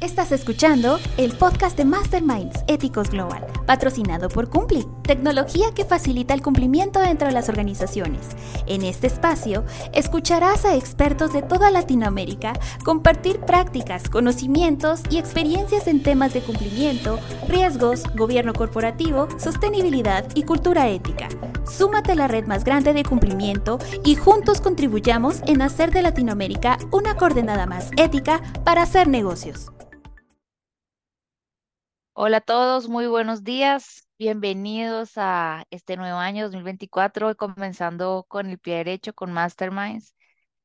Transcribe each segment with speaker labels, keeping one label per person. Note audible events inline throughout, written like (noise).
Speaker 1: Estás escuchando el podcast de Masterminds Éticos Global, patrocinado por Cumpli, tecnología que facilita el cumplimiento entre las organizaciones. En este espacio, escucharás a expertos de toda Latinoamérica compartir prácticas, conocimientos y experiencias en temas de cumplimiento, riesgos, gobierno corporativo, sostenibilidad y cultura ética. Súmate a la red más grande de cumplimiento y juntos contribuyamos en hacer de Latinoamérica una coordenada más ética para hacer negocios.
Speaker 2: Hola a todos, muy buenos días. Bienvenidos a este nuevo año 2024, comenzando con el pie derecho, con Masterminds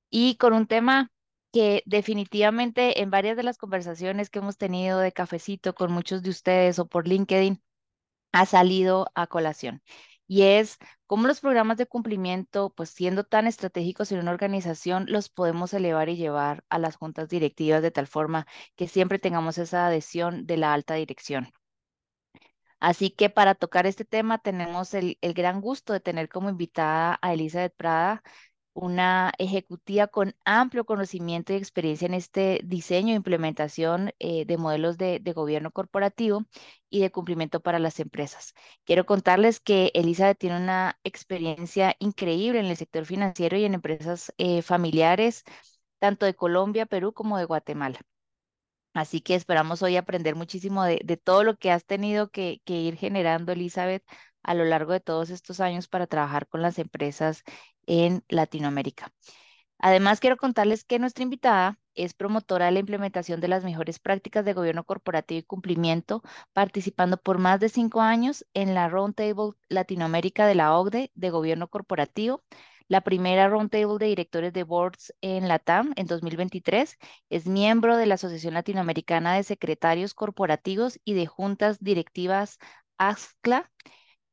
Speaker 2: y con un tema que definitivamente en varias de las conversaciones que hemos tenido de cafecito con muchos de ustedes o por LinkedIn ha salido a colación y es cómo los programas de cumplimiento, pues siendo tan estratégicos en una organización, los podemos elevar y llevar a las juntas directivas de tal forma que siempre tengamos esa adhesión de la alta dirección. Así que para tocar este tema tenemos el, el gran gusto de tener como invitada a Elizabeth Prada, una ejecutiva con amplio conocimiento y experiencia en este diseño e implementación eh, de modelos de, gobierno corporativo y de cumplimiento para las empresas. Quiero contarles que Elizabeth tiene una experiencia increíble en el sector financiero y en empresas eh, familiares, tanto de Colombia, Perú como de Guatemala. Así que esperamos hoy aprender muchísimo de, todo lo que has tenido que, que ir generando, Elizabeth, a lo largo de todos estos años para trabajar con las empresas en Latinoamérica. Además, quiero contarles que nuestra invitada es promotora de la implementación de las mejores prácticas de gobierno corporativo y cumplimiento, participando por más de cinco años en la Roundtable Latinoamérica de la OCDE de Gobierno Corporativo, la primera Roundtable de Directores de Boards en la TAM en 2023. Es miembro de la Asociación Latinoamericana de Secretarios Corporativos y de Juntas Directivas ASCLA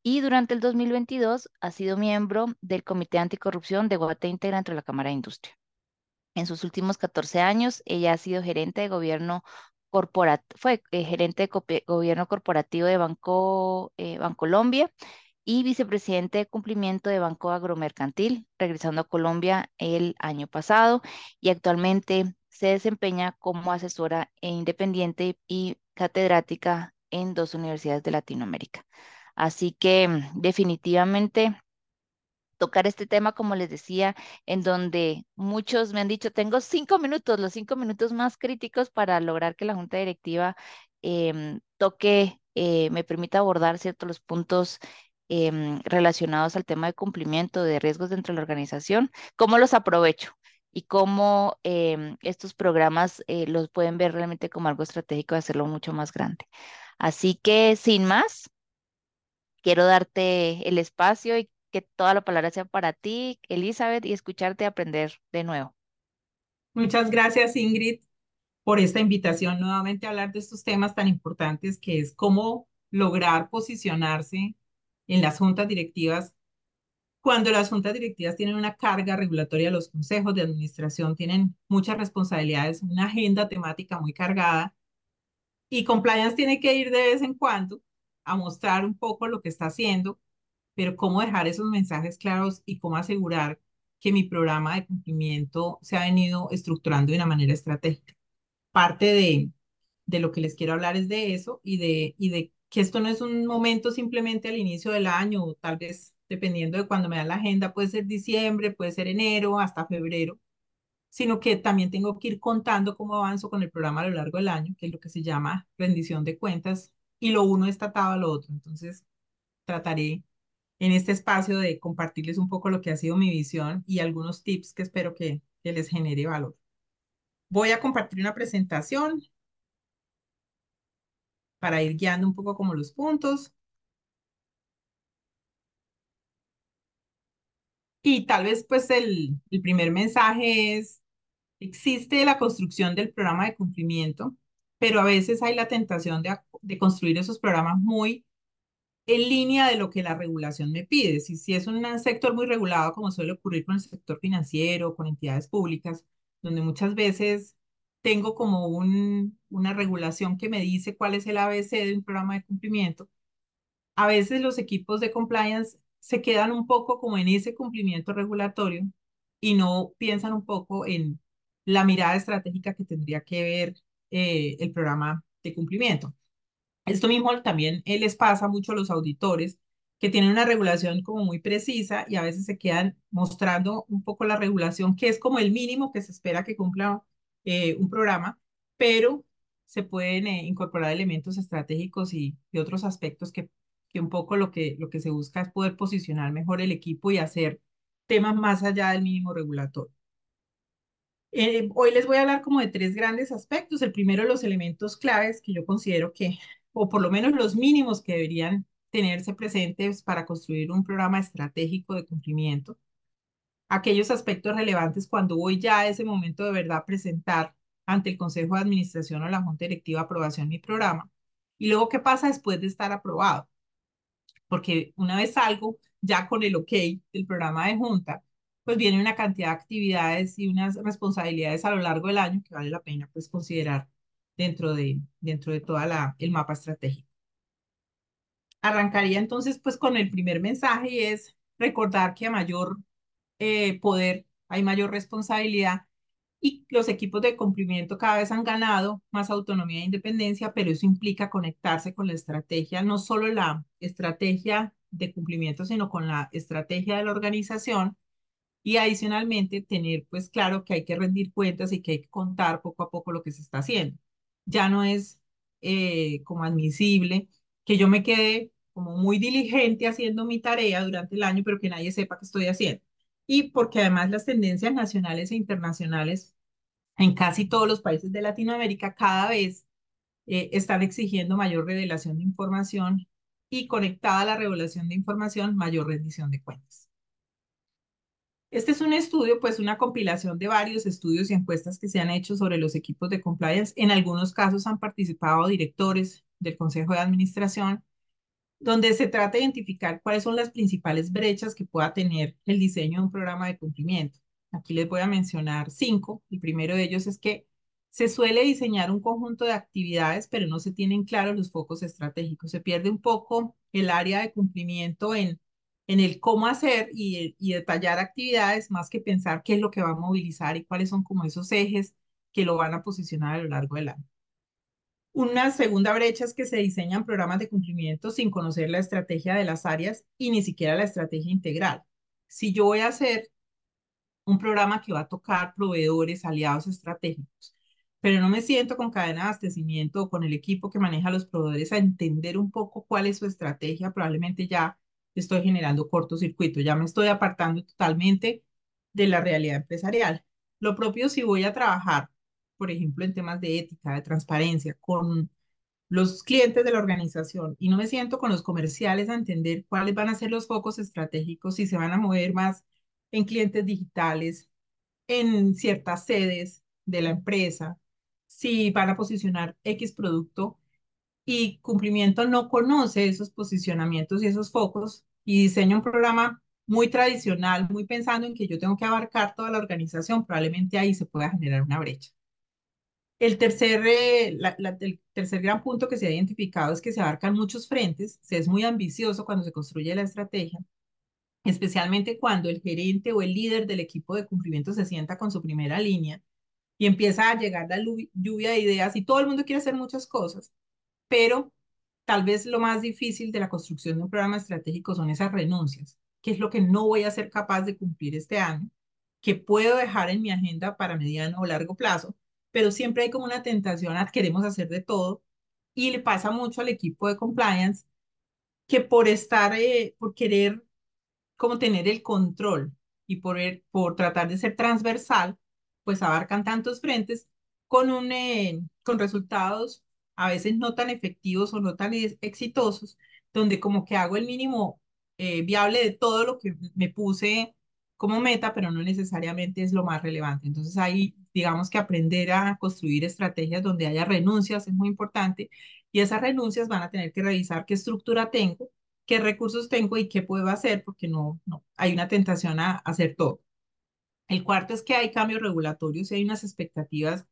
Speaker 2: y durante el 2022 ha sido miembro del Comité Anticorrupción de Guate Integra entre la Cámara de Industria. En sus últimos 14 años, ella ha sido gerente de gobierno corporativo, fue eh, gerente de gobierno corporativo de Banco eh, Bancolombia y vicepresidente de cumplimiento de Banco Agromercantil, regresando a Colombia el año pasado y actualmente se desempeña como asesora e independiente y catedrática en dos universidades de Latinoamérica. Así que mm, definitivamente tocar este tema, como les decía, en donde muchos me han dicho, tengo cinco minutos, los cinco minutos más críticos para lograr que la junta directiva em, toque, eh, me permita abordar ciertos los puntos em, relacionados al tema de cumplimiento de riesgos dentro de la organización, cómo los aprovecho y cómo em, estos programas eh, los pueden ver realmente como algo estratégico de hacerlo mucho más grande. Así que, sin más, quiero darte el espacio y que toda la palabra sea para ti, Elizabeth, y escucharte aprender de nuevo.
Speaker 3: Muchas gracias, Ingrid, por esta invitación nuevamente a hablar de estos temas tan importantes que es cómo lograr posicionarse en las juntas directivas cuando las juntas directivas tienen una carga regulatoria, los consejos de administración tienen muchas responsabilidades, una agenda temática muy cargada y compliance tiene que ir de vez en cuando a mostrar un poco lo que está haciendo, pero cómo dejar esos mensajes claros y cómo asegurar que mi programa de cumplimiento se ha venido estructurando de una manera estratégica. Parte de, de lo que les quiero hablar es de eso y de, y de que esto no es un momento simplemente al inicio del año, tal vez dependiendo de cuando me dan la agenda, puede ser diciembre, puede ser enero, hasta febrero, sino que también tengo que ir contando cómo avanzo con el programa a lo largo del año, que es lo que se llama rendición de cuentas y lo uno está atado a lo otro. Entonces, trataré en este espacio de compartirles un poco lo que ha sido mi visión y algunos tips que espero que, que les genere valor. Voy a compartir una presentación para ir guiando un poco como los puntos. Y tal vez pues el, el primer mensaje es, existe la construcción del programa de cumplimiento, pero a veces hay la tentación de, de construir esos programas muy en línea de lo que la regulación me pide. Si, si es un sector muy regulado, como suele ocurrir con el sector financiero, con entidades públicas, donde muchas veces tengo como un, una regulación que me dice cuál es el ABC de un programa de cumplimiento, a veces los equipos de compliance se quedan un poco como en ese cumplimiento regulatorio y no piensan un poco en la mirada estratégica que tendría que ver eh, el programa de cumplimiento. Esto mismo también eh, les pasa mucho a los auditores que tienen una regulación como muy precisa y a veces se quedan mostrando un poco la regulación, que es como el mínimo que se espera que cumpla eh, un programa, pero se pueden incorporar elementos estratégicos y, otros aspectos que, que un poco lo que, lo que se busca es poder posicionar mejor el equipo y hacer temas más allá del mínimo regulatorio. Eh, hoy les voy a hablar como de tres grandes aspectos. El primero, los elementos claves que yo considero que, o por lo menos los mínimos que deberían tenerse presentes para construir un programa estratégico de cumplimiento. Aquellos aspectos relevantes cuando voy ya a ese momento de verdad a presentar ante el Consejo de Administración o la Junta Directiva aprobación mi programa. Y luego, ¿qué pasa después de estar aprobado? Porque una vez salgo ya con el ok del programa de Junta, pues viene una cantidad de actividades y unas responsabilidades a lo largo del año que vale la pena pues considerar dentro de, dentro de toda la, el mapa estratégico. Arrancaría entonces pues con el primer mensaje y es recordar que a mayor eh, poder hay mayor responsabilidad y los equipos de cumplimiento cada vez han ganado más autonomía e independencia, pero eso implica conectarse con la estrategia, no solo la estrategia de cumplimiento, sino con la estrategia de la organización y adicionalmente tener pues claro que hay que rendir cuentas y que hay que contar poco a poco lo que se está haciendo. Ya no es eh, como admisible que yo me quede como muy diligente haciendo mi tarea durante el año, pero que nadie sepa qué estoy haciendo. Y porque además las tendencias nacionales e internacionales en casi todos los países de Latinoamérica cada vez eh, están exigiendo mayor revelación de información y conectada a la revelación de información, mayor rendición de cuentas. Este es un estudio, pues una compilación de varios estudios y encuestas que se han hecho sobre los equipos de compliance. En algunos casos han participado directores del Consejo de Administración, donde se trata de identificar cuáles son las principales brechas que pueda tener el diseño de un programa de cumplimiento. Aquí les voy a mencionar cinco. El primero de ellos es que se suele diseñar un conjunto de actividades, pero no se tienen claros los focos estratégicos. Se pierde un poco el área de cumplimiento en en el cómo hacer y, detallar actividades más que pensar qué es lo que va a movilizar y cuáles son como esos ejes que lo van a posicionar a lo largo del año. Una segunda brecha es que se diseñan programas de cumplimiento sin conocer la estrategia de las áreas y ni siquiera la estrategia integral. Si yo voy a hacer un programa que va a tocar proveedores, aliados estratégicos, pero no me siento con cadena de abastecimiento o con el equipo que maneja los proveedores a entender un poco cuál es su estrategia, probablemente ya estoy generando cortocircuito, ya me estoy apartando totalmente de la realidad empresarial. Lo propio si voy a trabajar, por ejemplo, en temas de ética, de transparencia, con los clientes de la organización y no me siento con los comerciales a entender cuáles van a ser los focos estratégicos, si se van a mover más en clientes digitales, en ciertas sedes de la empresa, si van a posicionar X producto y cumplimiento no conoce esos posicionamientos y esos focos y diseña un programa muy tradicional, muy pensando en que yo tengo que abarcar toda la organización, probablemente ahí se pueda generar una brecha. El tercer, eh, el tercer gran punto que se ha identificado es que se abarcan muchos frentes, se es muy ambicioso cuando se construye la estrategia, especialmente cuando el gerente o el líder del equipo de cumplimiento se sienta con su primera línea y empieza a llegar la lluvia de ideas y todo el mundo quiere hacer muchas cosas pero tal vez lo más difícil de la construcción de un programa estratégico son esas renuncias, que es lo que no voy a ser capaz de cumplir este año, que puedo dejar en mi agenda para mediano o largo plazo, pero siempre hay como una tentación a queremos hacer de todo y le pasa mucho al equipo de compliance que por estar, eh, por querer como tener el control y por, por tratar de ser transversal, pues abarcan tantos frentes con, un, eh, con resultados a veces no tan efectivos o no tan exitosos, donde como que hago el mínimo eh, viable de todo lo que me puse como meta, pero no necesariamente es lo más relevante. Entonces ahí, digamos que aprender a construir estrategias donde haya renuncias es muy importante y esas renuncias van a tener que revisar qué estructura tengo, qué recursos tengo y qué puedo hacer, porque no, no hay una tentación a hacer todo. El cuarto es que hay cambios regulatorios y hay unas expectativas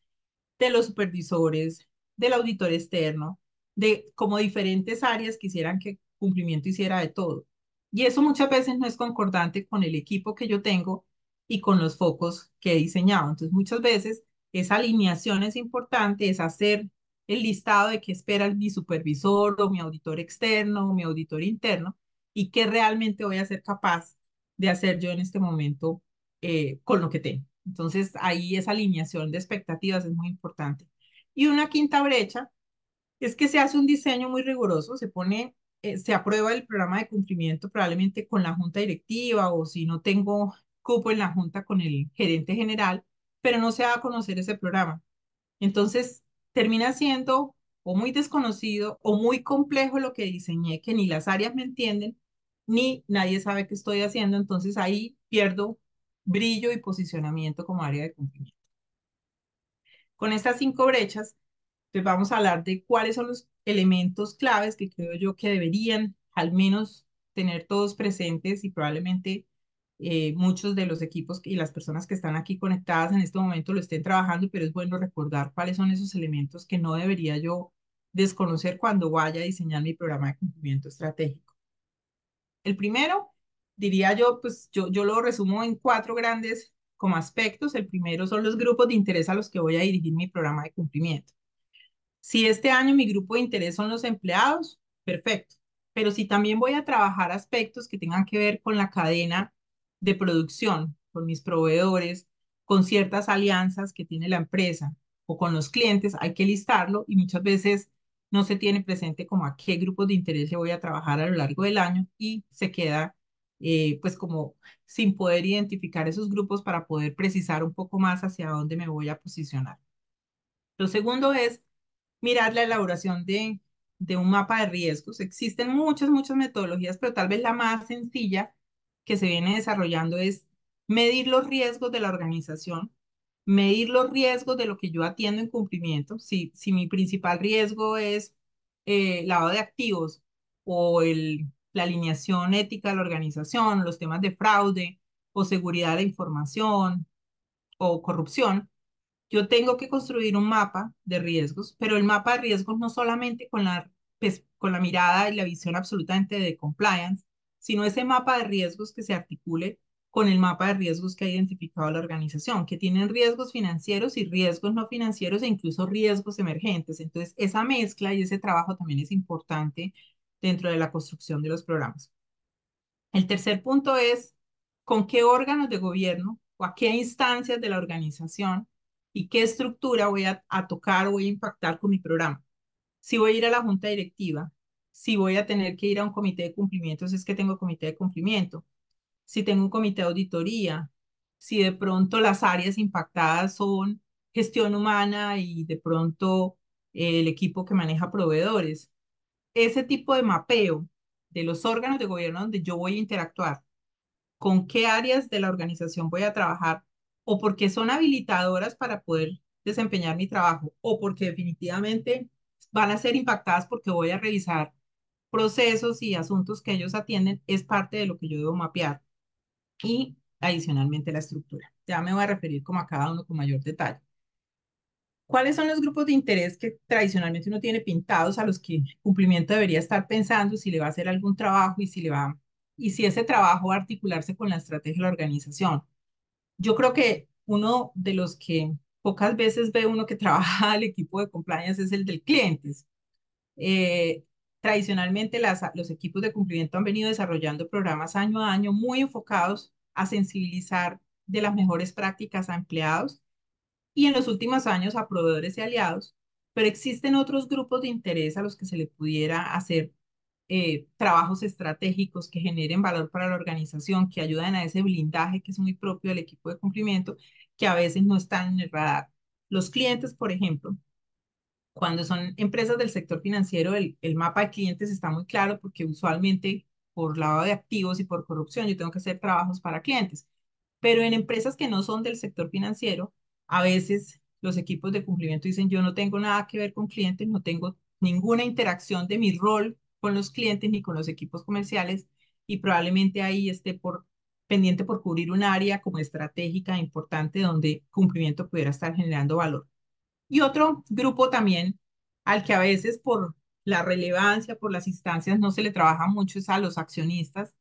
Speaker 3: de los supervisores, del auditor externo, de como diferentes áreas quisieran que cumplimiento hiciera de todo. Y eso muchas veces no es concordante con el equipo que yo tengo y con los focos que he diseñado. Entonces, muchas veces esa alineación es importante, es hacer el listado de qué espera mi supervisor o mi auditor externo o mi auditor interno y qué realmente voy a ser capaz de hacer yo en este momento eh, con lo que tengo. Entonces, ahí esa alineación de expectativas es muy importante. Y una quinta brecha es que se hace un diseño muy riguroso, se pone, eh, se aprueba el programa de cumplimiento probablemente con la junta directiva o si no tengo cupo en la junta con el gerente general, pero no se va a conocer ese programa. Entonces, termina siendo o muy desconocido o muy complejo lo que diseñé, que ni las áreas me entienden, ni nadie sabe qué estoy haciendo. Entonces, ahí pierdo brillo y posicionamiento como área de cumplimiento. Con estas cinco brechas, pues vamos a hablar de cuáles son los elementos claves que creo yo que deberían al menos tener todos presentes y probablemente eh, muchos de los equipos y las personas que están aquí conectadas en este momento lo estén trabajando, pero es bueno recordar cuáles son esos elementos que no debería yo desconocer cuando vaya a diseñar mi programa de cumplimiento estratégico. El primero, diría yo, pues yo, yo lo resumo en cuatro grandes como aspectos. El primero son los grupos de interés a los que voy a dirigir mi programa de cumplimiento. Si este año mi grupo de interés son los empleados, perfecto. Pero si también voy a trabajar aspectos que tengan que ver con la cadena de producción, con mis proveedores, con ciertas alianzas que tiene la empresa o con los clientes, hay que listarlo y muchas veces no se tiene presente como a qué grupos de interés voy a trabajar a lo largo del año y se queda eh, pues como sin poder identificar esos grupos para poder precisar un poco más hacia dónde me voy a posicionar. Lo segundo es mirar la elaboración de, de un mapa de riesgos. Existen muchas, muchas metodologías, pero tal vez la más sencilla que se viene desarrollando es medir los riesgos de la organización, medir los riesgos de lo que yo atiendo en cumplimiento. Si, si mi principal riesgo es eh, lavado de activos o el, la alineación ética de la organización, los temas de fraude o seguridad de información o corrupción, yo tengo que construir un mapa de riesgos, pero el mapa de riesgos no solamente con la, pues, con la mirada y la visión absolutamente de compliance, sino ese mapa de riesgos que se articule con el mapa de riesgos que ha identificado la organización, que tienen riesgos financieros y riesgos no financieros e incluso riesgos emergentes. Entonces, esa mezcla y ese trabajo también es importante dentro de la construcción de los programas. El tercer punto es con qué órganos de gobierno o a qué instancias de la organización y qué estructura voy a, tocar o voy a impactar con mi programa. Si voy a ir a la junta directiva, si voy a tener que ir a un comité de cumplimiento, si es que tengo comité de cumplimiento, si tengo un comité de auditoría, si de pronto las áreas impactadas son gestión humana y de pronto el equipo que maneja proveedores. Ese tipo de mapeo de los órganos de gobierno donde yo voy a interactuar, con qué áreas de la organización voy a trabajar, o porque son habilitadoras para poder desempeñar mi trabajo, o porque definitivamente van a ser impactadas porque voy a revisar procesos y asuntos que ellos atienden, es parte de lo que yo debo mapear. Y adicionalmente la estructura. Ya me voy a referir como a cada uno con mayor detalle. ¿Cuáles son los grupos de interés que tradicionalmente uno tiene pintados a los que cumplimiento debería estar pensando si le va a hacer algún trabajo y si le va y si ese trabajo va a articularse con la estrategia de la organización? Yo creo que uno de los que pocas veces ve uno que (laughs) trabaja al equipo de compliance es el del clientes. Eh, tradicionalmente las, los equipos de cumplimiento han venido desarrollando programas año a año muy enfocados a sensibilizar de las mejores prácticas a empleados y en los últimos años a proveedores y aliados, pero existen otros grupos de interés a los que se le pudiera hacer eh, trabajos estratégicos que generen valor para la organización, que ayuden a ese blindaje que es muy propio del equipo de cumplimiento, que a veces no están en el radar. Los clientes, por ejemplo, cuando son empresas del sector financiero, el, el mapa de clientes está muy claro porque usualmente por lavado de activos y por corrupción yo tengo que hacer trabajos para clientes. Pero en empresas que no son del sector financiero, a veces los equipos de cumplimiento dicen yo no tengo nada que ver con clientes, no tengo ninguna interacción de mi rol con los clientes ni con los equipos comerciales y probablemente ahí esté por pendiente por cubrir un área como estratégica importante donde cumplimiento pudiera estar generando valor. Y otro grupo también al que a veces por la relevancia, por las instancias, no se le trabaja mucho es a los accionistas,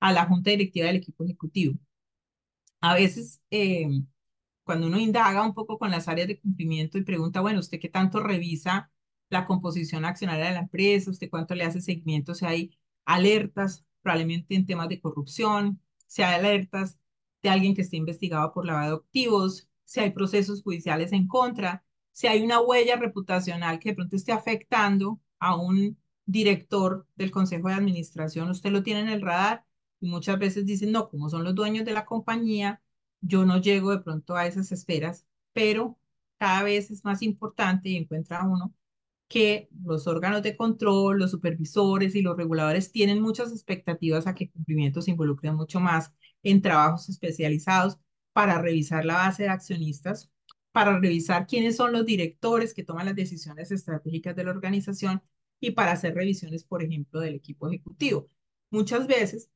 Speaker 3: a la junta directiva del equipo ejecutivo. A veces eh, cuando uno indaga un poco con las áreas de cumplimiento y pregunta, bueno, ¿usted qué tanto revisa la composición accionaria de la empresa? ¿Usted cuánto le hace seguimiento? Si hay alertas, probablemente en temas de corrupción, si hay alertas de alguien que esté investigado por lavado de activos, si hay procesos judiciales en contra, si hay una huella reputacional que de pronto esté afectando a un director del consejo de administración, usted lo tiene en el radar y muchas veces dicen, no, como son los dueños de la compañía, yo no llego de pronto a esas esferas, pero cada vez es más importante y encuentra uno que los órganos de control, los supervisores y los reguladores tienen muchas expectativas a que cumplimiento se involucre mucho más en trabajos especializados para revisar la base de accionistas, para revisar quiénes son los directores que toman las decisiones estratégicas de la organización y para hacer revisiones, por ejemplo, del equipo ejecutivo. Muchas veces,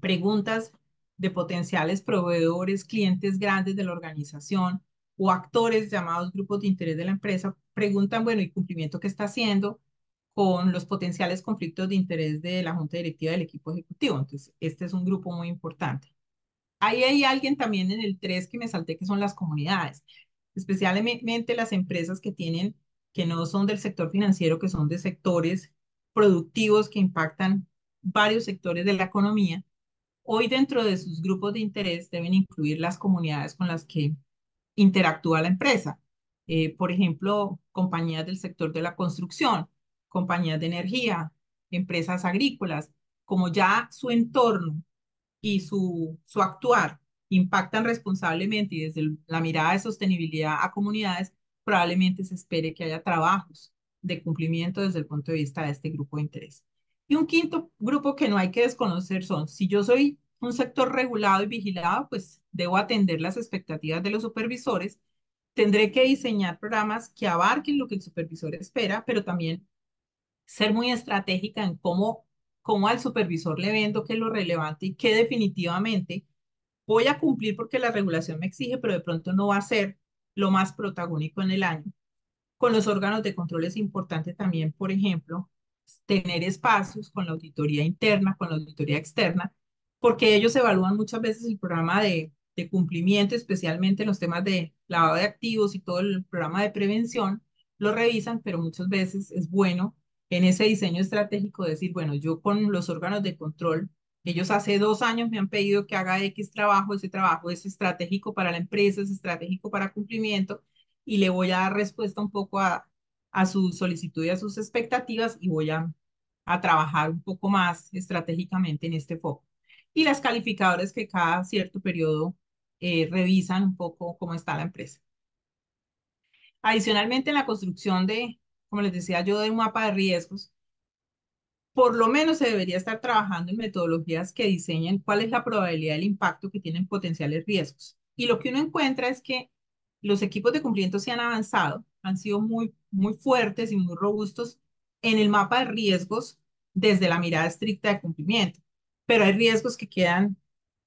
Speaker 3: preguntas de potenciales proveedores, clientes grandes de la organización o actores llamados grupos de interés de la empresa preguntan, bueno, ¿y cumplimiento qué está haciendo con los potenciales conflictos de interés de la junta directiva del equipo ejecutivo? Entonces, este es un grupo muy importante. Ahí hay alguien también en el 3 que me salté, que son las comunidades, especialmente las empresas que tienen, que no son del sector financiero, que son de sectores productivos que impactan varios sectores de la economía. Hoy dentro de sus grupos de interés deben incluir las comunidades con las que interactúa la empresa. Eh, por ejemplo, compañías del sector de la construcción, compañías de energía, empresas agrícolas, como ya su entorno y su, su actuar impactan responsablemente y desde la mirada de sostenibilidad a comunidades, probablemente se espere que haya trabajos de cumplimiento desde el punto de vista de este grupo de interés. Y un quinto grupo que no hay que desconocer son, si yo soy un sector regulado y vigilado, pues debo atender las expectativas de los supervisores, tendré que diseñar programas que abarquen lo que el supervisor espera, pero también ser muy estratégica en cómo, cómo al supervisor le vendo qué es lo relevante y qué definitivamente voy a cumplir porque la regulación me exige, pero de pronto no va a ser lo más protagónico en el año. Con los órganos de control es importante también, por ejemplo, tener espacios con la auditoría interna, con la auditoría externa, porque ellos evalúan muchas veces el programa de, cumplimiento, especialmente en los temas de lavado de activos y todo el programa de prevención, lo revisan, pero muchas veces es bueno en ese diseño estratégico decir, bueno, yo con los órganos de control, ellos hace dos años me han pedido que haga X trabajo, ese trabajo es estratégico para la empresa, es estratégico para cumplimiento, y le voy a dar respuesta un poco a, a su solicitud y a sus expectativas y voy a, a trabajar un poco más estratégicamente en este foco. Y las calificadoras que cada cierto periodo eh, revisan un poco cómo está la empresa. Adicionalmente, en la construcción de, como les decía yo, de un mapa de riesgos, por lo menos se debería estar trabajando en metodologías que diseñen cuál es la probabilidad del impacto que tienen potenciales riesgos. Y lo que uno encuentra es que los equipos de cumplimiento se han avanzado, han sido muy, muy fuertes y muy robustos en el mapa de riesgos desde la mirada estricta de cumplimiento, pero hay riesgos que quedan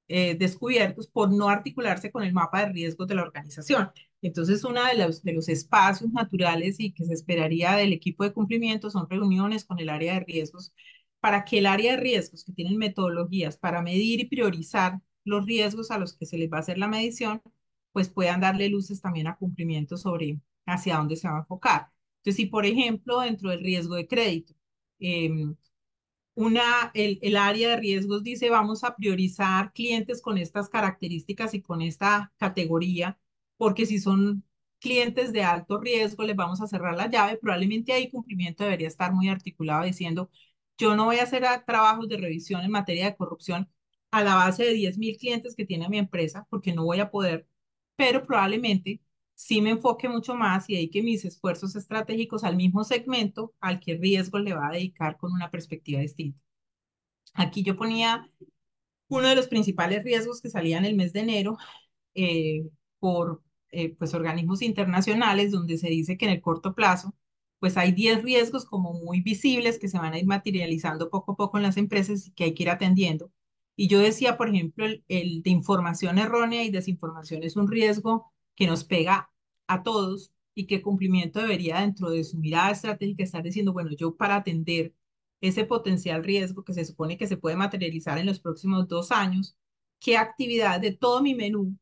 Speaker 3: eh, descubiertos por no articularse con el mapa de riesgos de la organización. Entonces, uno de los, de los espacios naturales y que se esperaría del equipo de cumplimiento son reuniones con el área de riesgos para que el área de riesgos que tienen metodologías para medir y priorizar los riesgos a los que se les va a hacer la medición, pues puedan darle luces también a cumplimiento sobre hacia dónde se va a enfocar. Entonces, si por ejemplo, dentro del riesgo de crédito, eh, una, el, el, área de riesgos dice vamos a priorizar clientes con estas características y con esta categoría, porque si son clientes de alto riesgo, les vamos a cerrar la llave. Probablemente ahí cumplimiento debería estar muy articulado diciendo, yo no voy a hacer trabajos de revisión en materia de corrupción a la base de 10 mil clientes que tiene mi empresa, porque no voy a poder, pero probablemente sí me enfoque mucho más y dedique mis esfuerzos estratégicos al mismo segmento al que riesgo le va a dedicar con una perspectiva distinta. Aquí yo ponía uno de los principales riesgos que salía en el mes de enero eh, por eh, pues, organismos internacionales, donde se dice que en el corto plazo, pues hay 10 riesgos como muy visibles que se van a ir materializando poco a poco en las empresas y que hay que ir atendiendo. Y yo decía, por ejemplo, el, el de información errónea y desinformación es un riesgo que nos pega a todos y que cumplimiento debería dentro de su mirada estratégica estar diciendo, bueno, yo para atender ese potencial riesgo que se supone que se puede materializar en los próximos dos años, qué actividades de todo mi menú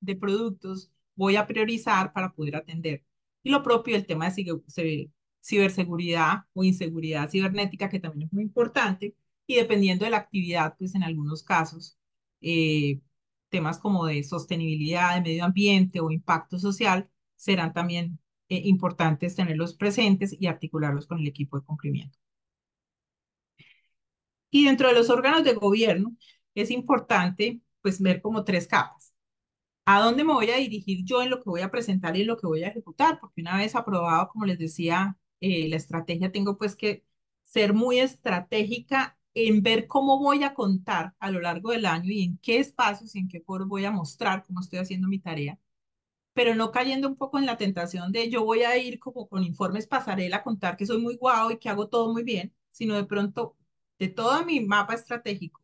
Speaker 3: de productos voy a priorizar para poder atender. Y lo propio, el tema de ciberseguridad o inseguridad cibernética, que también es muy importante, y dependiendo de la actividad, pues en algunos casos, eh, temas como de sostenibilidad, de medio ambiente o impacto social serán también eh, importantes tenerlos presentes y articularlos con el equipo de cumplimiento. Y dentro de los órganos de gobierno es importante pues ver como tres capas. ¿A dónde me voy a dirigir yo en lo que voy a presentar y en lo que voy a ejecutar? Porque una vez aprobado, como les decía, eh, la estrategia, tengo pues que ser muy estratégica en ver cómo voy a contar a lo largo del año y en qué espacios y en qué foros voy a mostrar cómo estoy haciendo mi tarea, pero no cayendo un poco en la tentación de yo voy a ir como con informes pasarela a contar que soy muy guau y que hago todo muy bien, sino de pronto de todo mi mapa estratégico,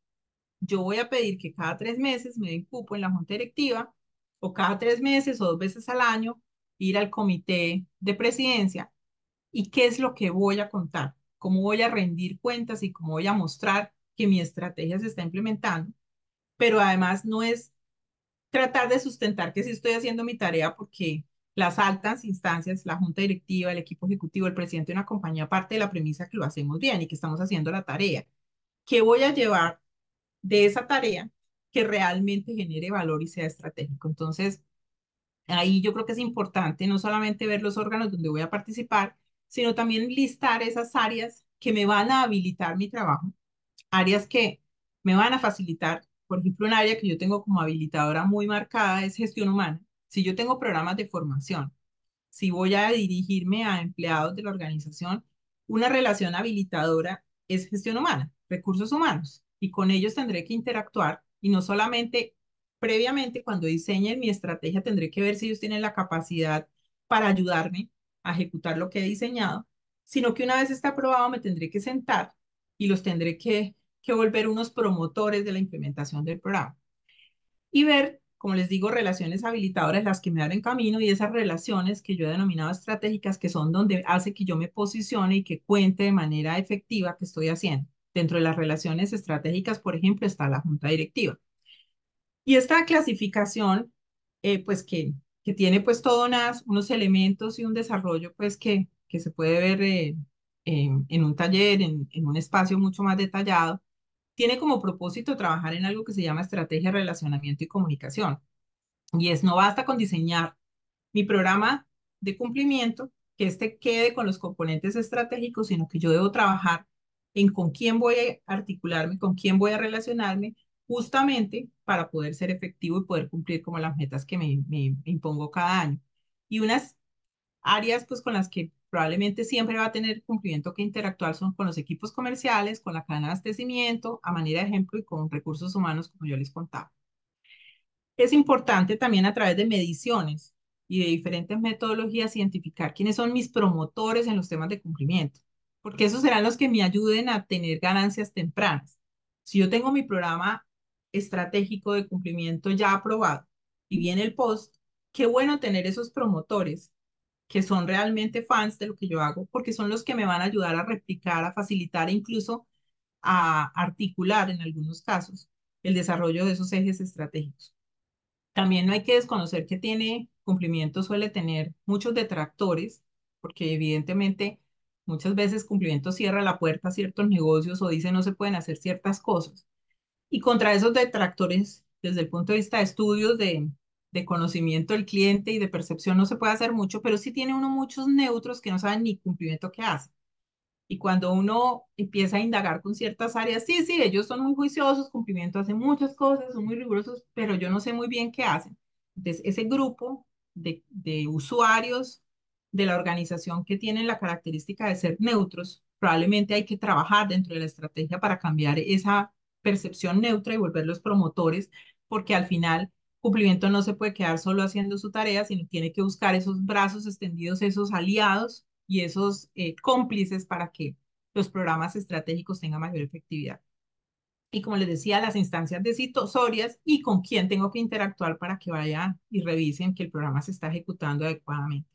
Speaker 3: yo voy a pedir que cada tres meses me den cupo en la junta directiva o cada tres meses o dos veces al año ir al comité de presidencia y qué es lo que voy a contar, cómo voy a rendir cuentas y cómo voy a mostrar que mi estrategia se está implementando. Pero además no es tratar de sustentar que sí estoy haciendo mi tarea porque las altas instancias, la junta directiva, el equipo ejecutivo, el presidente de una compañía, parte de la premisa que lo hacemos bien y que estamos haciendo la tarea. ¿Qué voy a llevar de esa tarea que realmente genere valor y sea estratégico? Entonces, ahí yo creo que es importante no solamente ver los órganos donde voy a participar, sino también listar esas áreas que me van a habilitar mi trabajo, áreas que me van a facilitar. Por ejemplo, un área que yo tengo como habilitadora muy marcada es gestión humana si yo tengo programas de formación, si voy a dirigirme a empleados de la organización, una relación habilitadora es gestión humana, recursos humanos, y con ellos tendré que interactuar y no solamente previamente cuando diseñen mi estrategia tendré que ver si ellos tienen la capacidad para ayudarme a ejecutar lo que he diseñado, sino que una vez está aprobado me tendré que sentar y los tendré que, que volver unos promotores de la implementación del programa y ver como les digo, relaciones habilitadoras las que me abren camino y esas relaciones que yo he denominado estratégicas, que son donde hace que yo me posicione y que cuente de manera efectiva que estoy haciendo. Dentro de las relaciones estratégicas, por ejemplo, está la junta directiva. Y esta clasificación, eh, pues que, que tiene pues todos unos elementos y un desarrollo pues que, que se puede ver eh, en un taller, en, en un espacio mucho más detallado, tiene como propósito trabajar en algo que se llama estrategia, relacionamiento y comunicación. Y es, no basta con diseñar mi programa de cumplimiento, que este quede con los componentes estratégicos, sino que yo debo trabajar en con quién voy a articularme, con quién voy a relacionarme, justamente para poder ser efectivo y poder cumplir como las metas que me, me impongo cada año. Y unas áreas pues con las que probablemente siempre va a tener cumplimiento que interactuar son con los equipos comerciales, con la cadena de abastecimiento, a manera de ejemplo, y con recursos humanos, como yo les contaba. Es importante también a través de mediciones y de diferentes metodologías identificar quiénes son mis promotores en los temas de cumplimiento, porque esos serán los que me ayuden a tener ganancias tempranas. Si yo tengo mi programa estratégico de cumplimiento ya aprobado y viene el post, qué bueno tener esos promotores que son realmente fans de lo que yo hago, porque son los que me van a ayudar a replicar, a facilitar e incluso a articular en algunos casos el desarrollo de esos ejes estratégicos. También no hay que desconocer que tiene cumplimiento, suele tener muchos detractores, porque evidentemente muchas veces cumplimiento cierra la puerta a ciertos negocios o dice no se pueden hacer ciertas cosas. Y contra esos detractores, desde el punto de vista de estudios de, de conocimiento del cliente y de percepción no se puede hacer mucho, pero sí tiene uno muchos neutros que no saben ni cumplimiento que hace. Y cuando uno empieza a indagar con ciertas áreas, sí, sí, ellos son muy juiciosos, cumplimiento hacen muchas cosas, son muy rigurosos, pero yo no sé muy bien qué hacen. Entonces, ese grupo de, de usuarios de la organización que tienen la característica de ser neutros, probablemente hay que trabajar dentro de la estrategia para cambiar esa percepción neutra y volverlos promotores, porque al final cumplimiento no se puede quedar solo haciendo su tarea, sino tiene que buscar esos brazos extendidos, esos aliados y esos eh, cómplices para que los programas estratégicos tengan mayor efectividad. Y como les decía, las instancias decisorias y con quién tengo que interactuar para que vayan y revisen que el programa se está ejecutando adecuadamente.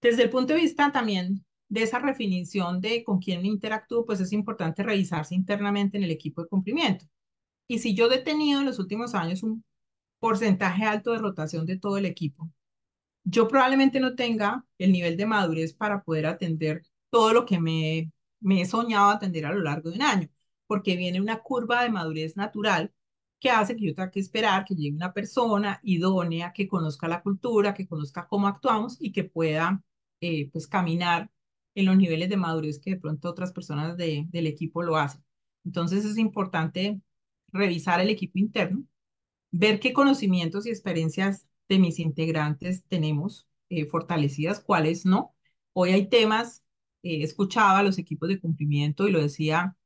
Speaker 3: Desde el punto de vista también de esa definición de con quién interactúo, pues es importante revisarse internamente en el equipo de cumplimiento. Y si yo he tenido en los últimos años un porcentaje alto de rotación de todo el equipo. Yo probablemente no tenga el nivel de madurez para poder atender todo lo que me, me he soñado atender a lo largo de un año, porque viene una curva de madurez natural que hace que yo tenga que esperar que llegue una persona idónea, que conozca la cultura, que conozca cómo actuamos y que pueda eh, pues caminar en los niveles de madurez que de pronto otras personas de, del equipo lo hacen. Entonces es importante revisar el equipo interno, ver qué conocimientos y experiencias de mis integrantes tenemos eh, fortalecidas, cuáles no. Hoy hay temas, eh, escuchaba los equipos de cumplimiento y lo decía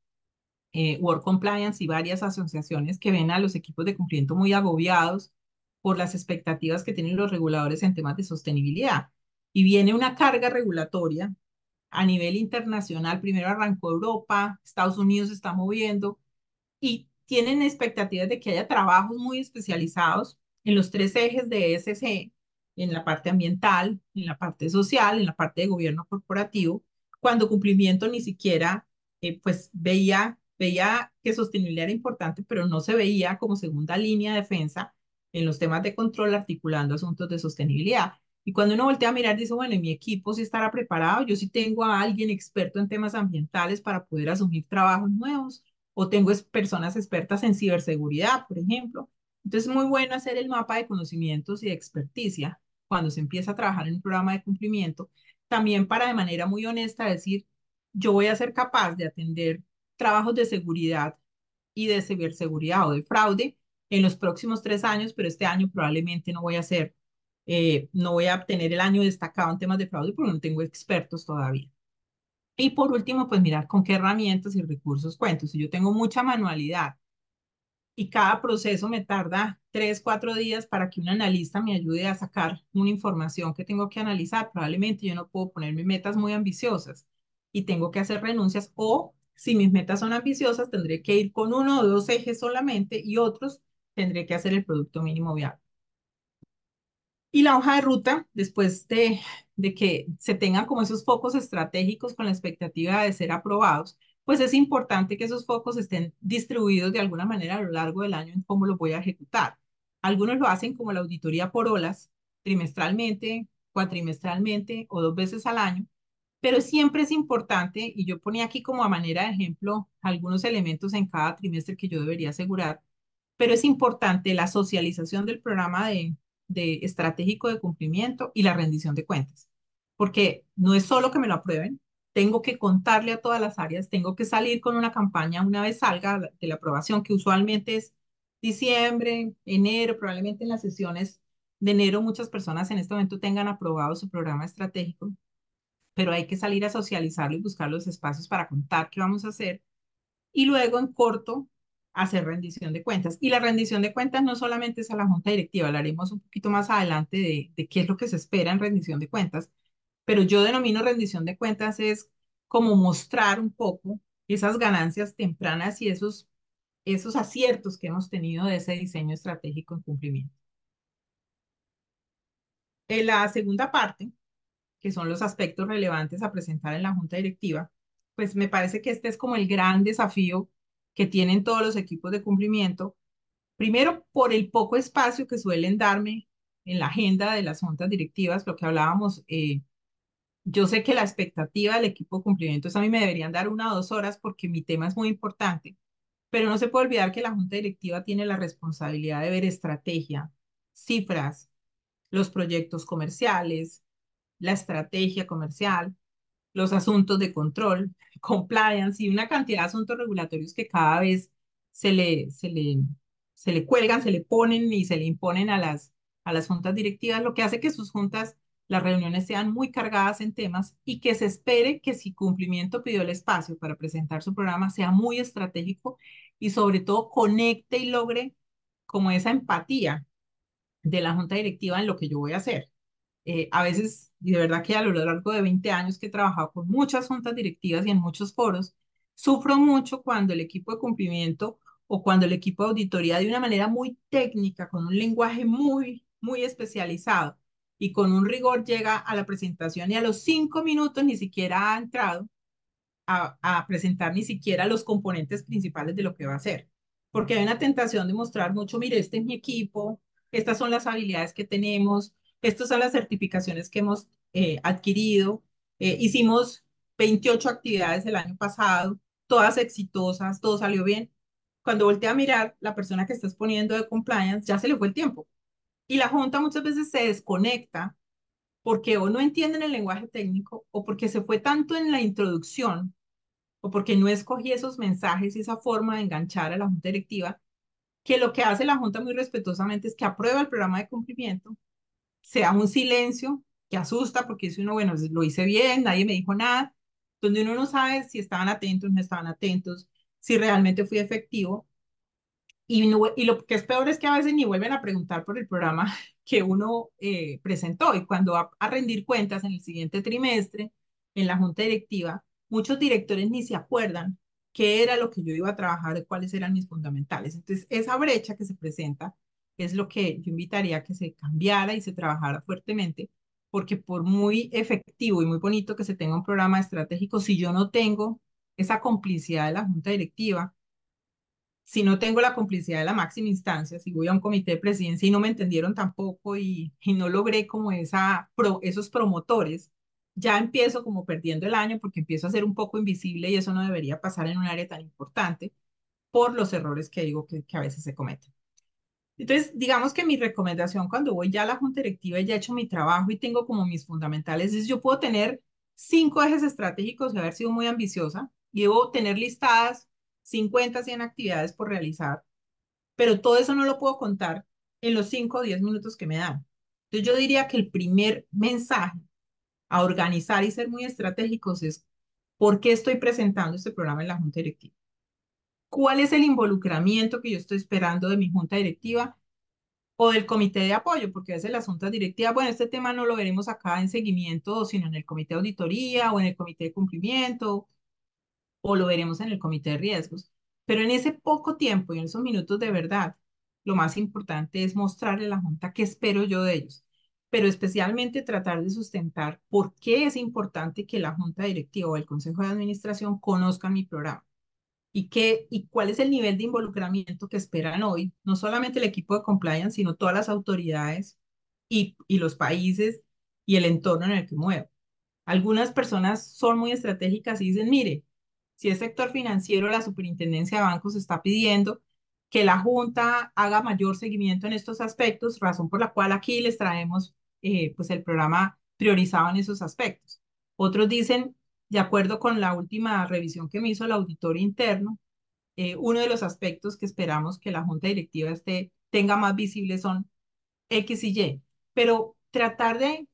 Speaker 3: eh, Work Compliance y varias asociaciones que ven a los equipos de cumplimiento muy agobiados por las expectativas que tienen los reguladores en temas de sostenibilidad. Y viene una carga regulatoria a nivel internacional. Primero arrancó Europa, Estados Unidos se está moviendo y tienen expectativas de que haya trabajos muy especializados en los tres ejes de ESG, en la parte ambiental, en la parte social, en la parte de gobierno corporativo, cuando cumplimiento ni siquiera eh, pues veía, veía que sostenibilidad era importante, pero no se veía como segunda línea de defensa en los temas de control articulando asuntos de sostenibilidad. Y cuando uno voltea a mirar, dice, bueno, en mi equipo sí estará preparado, yo sí tengo a alguien experto en temas ambientales para poder asumir trabajos nuevos, o tengo personas expertas en ciberseguridad, por ejemplo. Entonces es muy bueno hacer el mapa de conocimientos y de experticia cuando se empieza a trabajar en un programa de cumplimiento, también para de manera muy honesta decir, yo voy a ser capaz de atender trabajos de seguridad y de ciberseguridad o de fraude en los próximos tres años, pero este año probablemente no voy a ser, eh, no voy a obtener el año destacado en temas de fraude porque no tengo expertos todavía. Y por último, pues mirar con qué herramientas y recursos cuento. Si yo tengo mucha manualidad y cada proceso me tarda tres, cuatro días para que un analista me ayude a sacar una información que tengo que analizar, probablemente yo no puedo ponerme metas muy ambiciosas y tengo que hacer renuncias o si mis metas son ambiciosas, tendré que ir con uno o dos ejes solamente y otros tendré que hacer el producto mínimo viable. Y la hoja de ruta, después de, de que se tengan como esos focos estratégicos con la expectativa de ser aprobados, pues es importante que esos focos estén distribuidos de alguna manera a lo largo del año en cómo los voy a ejecutar. Algunos lo hacen como la auditoría por olas, trimestralmente, cuatrimestralmente o dos veces al año, pero siempre es importante, y yo ponía aquí como a manera de ejemplo algunos elementos en cada trimestre que yo debería asegurar, pero es importante la socialización del programa de, de estratégico de cumplimiento y la rendición de cuentas, porque no es solo que me lo aprueben, tengo que contarle a todas las áreas, tengo que salir con una campaña una vez salga de la aprobación, que usualmente es diciembre, enero, probablemente en las sesiones de enero muchas personas en este momento tengan aprobado su programa estratégico, pero hay que salir a socializarlo y buscar los espacios para contar qué vamos a hacer. Y luego en corto hacer rendición de cuentas. Y la rendición de cuentas no solamente es a la junta directiva, hablaremos un poquito más adelante de, qué es lo que se espera en rendición de cuentas, pero yo denomino rendición de cuentas es como mostrar un poco esas ganancias tempranas y esos, esos aciertos que hemos tenido de ese diseño estratégico en cumplimiento. En la segunda parte, que son los aspectos relevantes a presentar en la junta directiva, pues me parece que este es como el gran desafío que tienen todos los equipos de cumplimiento, primero por el poco espacio que suelen darme en la agenda de las juntas directivas, lo que hablábamos, eh, yo sé que la expectativa del equipo de cumplimiento es a mí me deberían dar una o dos horas porque mi tema es muy importante, pero no se puede olvidar que la junta directiva tiene la responsabilidad de ver estrategia, cifras, los proyectos comerciales, la estrategia comercial, los asuntos de control, (laughs) compliance y una cantidad de asuntos regulatorios que cada vez se le, se le, se le cuelgan, se le ponen y se le imponen a las, a las juntas directivas, lo que hace que sus juntas, las reuniones sean muy cargadas en temas y que se espere que si cumplimiento pidió el espacio para presentar su programa sea muy estratégico y sobre todo conecte y logre como esa empatía de la junta directiva en lo que yo voy a hacer. Eh, a veces, y de verdad que a lo largo de 20 años que he trabajado con muchas juntas directivas y en muchos foros, sufro mucho cuando el equipo de cumplimiento o cuando el equipo de auditoría de una manera muy técnica, con un lenguaje muy, muy especializado y con un rigor llega a la presentación y a los cinco minutos ni siquiera ha entrado a, a presentar ni siquiera los componentes principales de lo que va a hacer. Porque hay una tentación de mostrar mucho, mire, este es mi equipo, estas son las habilidades que tenemos, estas son las certificaciones que hemos eh, adquirido. Eh, hicimos 28 actividades el año pasado, todas exitosas, todo salió bien. Cuando voltea a mirar, la persona que estás poniendo de compliance ya se le fue el tiempo. Y la junta muchas veces se desconecta porque o no entienden el lenguaje técnico o porque se fue tanto en la introducción o porque no escogí esos mensajes y esa forma de enganchar a la junta directiva, que lo que hace la junta muy respetuosamente es que aprueba el programa de cumplimiento, sea un silencio que asusta porque dice uno, bueno, lo hice bien, nadie me dijo nada, donde uno no sabe si estaban atentos, no estaban atentos, si realmente fui efectivo. Y, y lo que es peor es que a veces ni vuelven a preguntar por el programa (laughs) que uno eh, presentó. Y cuando va a rendir cuentas en el siguiente trimestre, en la junta directiva, muchos directores ni se acuerdan qué era lo que yo iba a trabajar, cuáles eran mis fundamentales. Entonces, esa brecha que se presenta es lo que yo invitaría a que se cambiara y se trabajara fuertemente porque por muy efectivo y muy bonito que se tenga un programa estratégico, si yo no tengo esa complicidad de la junta directiva, si no tengo la complicidad de la máxima instancia, si voy a un comité de presidencia y no me entendieron tampoco y, y no logré como esa, esos promotores, ya empiezo como perdiendo el año porque empiezo a ser un poco invisible y eso no debería pasar en un área tan importante por los errores que digo que, que a veces se cometen. Entonces, digamos que mi recomendación cuando voy ya a la junta directiva y ya he hecho mi trabajo y tengo como mis fundamentales es yo puedo tener cinco ejes estratégicos y haber sido muy ambiciosa y debo tener listadas 50, 100 actividades por realizar, pero todo eso no lo puedo contar en los 5 o 10 minutos que me dan. Entonces yo diría que el primer mensaje a organizar y ser muy estratégicos es ¿por qué estoy presentando este programa en la junta directiva? Cuál es el involucramiento que yo estoy esperando de mi junta directiva o del comité de apoyo, porque a veces las juntas directivas, bueno, este tema no lo veremos acá en seguimiento, sino en el comité de auditoría o en el comité de cumplimiento, o lo veremos en el comité de riesgos. Pero en ese poco tiempo y en esos minutos de verdad, lo más importante es mostrarle a la junta qué espero yo de ellos, pero especialmente tratar de sustentar por qué es importante que la junta directiva o el consejo de administración conozcan mi programa y, qué, y cuál es el nivel de involucramiento que esperan hoy, no solamente el equipo de compliance, sino todas las autoridades y, y los países y el entorno en el que muevo. Algunas personas son muy estratégicas y dicen, mire, si el sector financiero, la superintendencia de bancos está pidiendo que la Junta haga mayor seguimiento en estos aspectos, razón por la cual aquí les traemos eh, pues el programa priorizado en esos aspectos. Otros dicen, de acuerdo con la última revisión que me hizo el auditor interno, eh, uno de los aspectos que esperamos que la junta directiva esté, tenga más visible son X y Y, pero tratar de,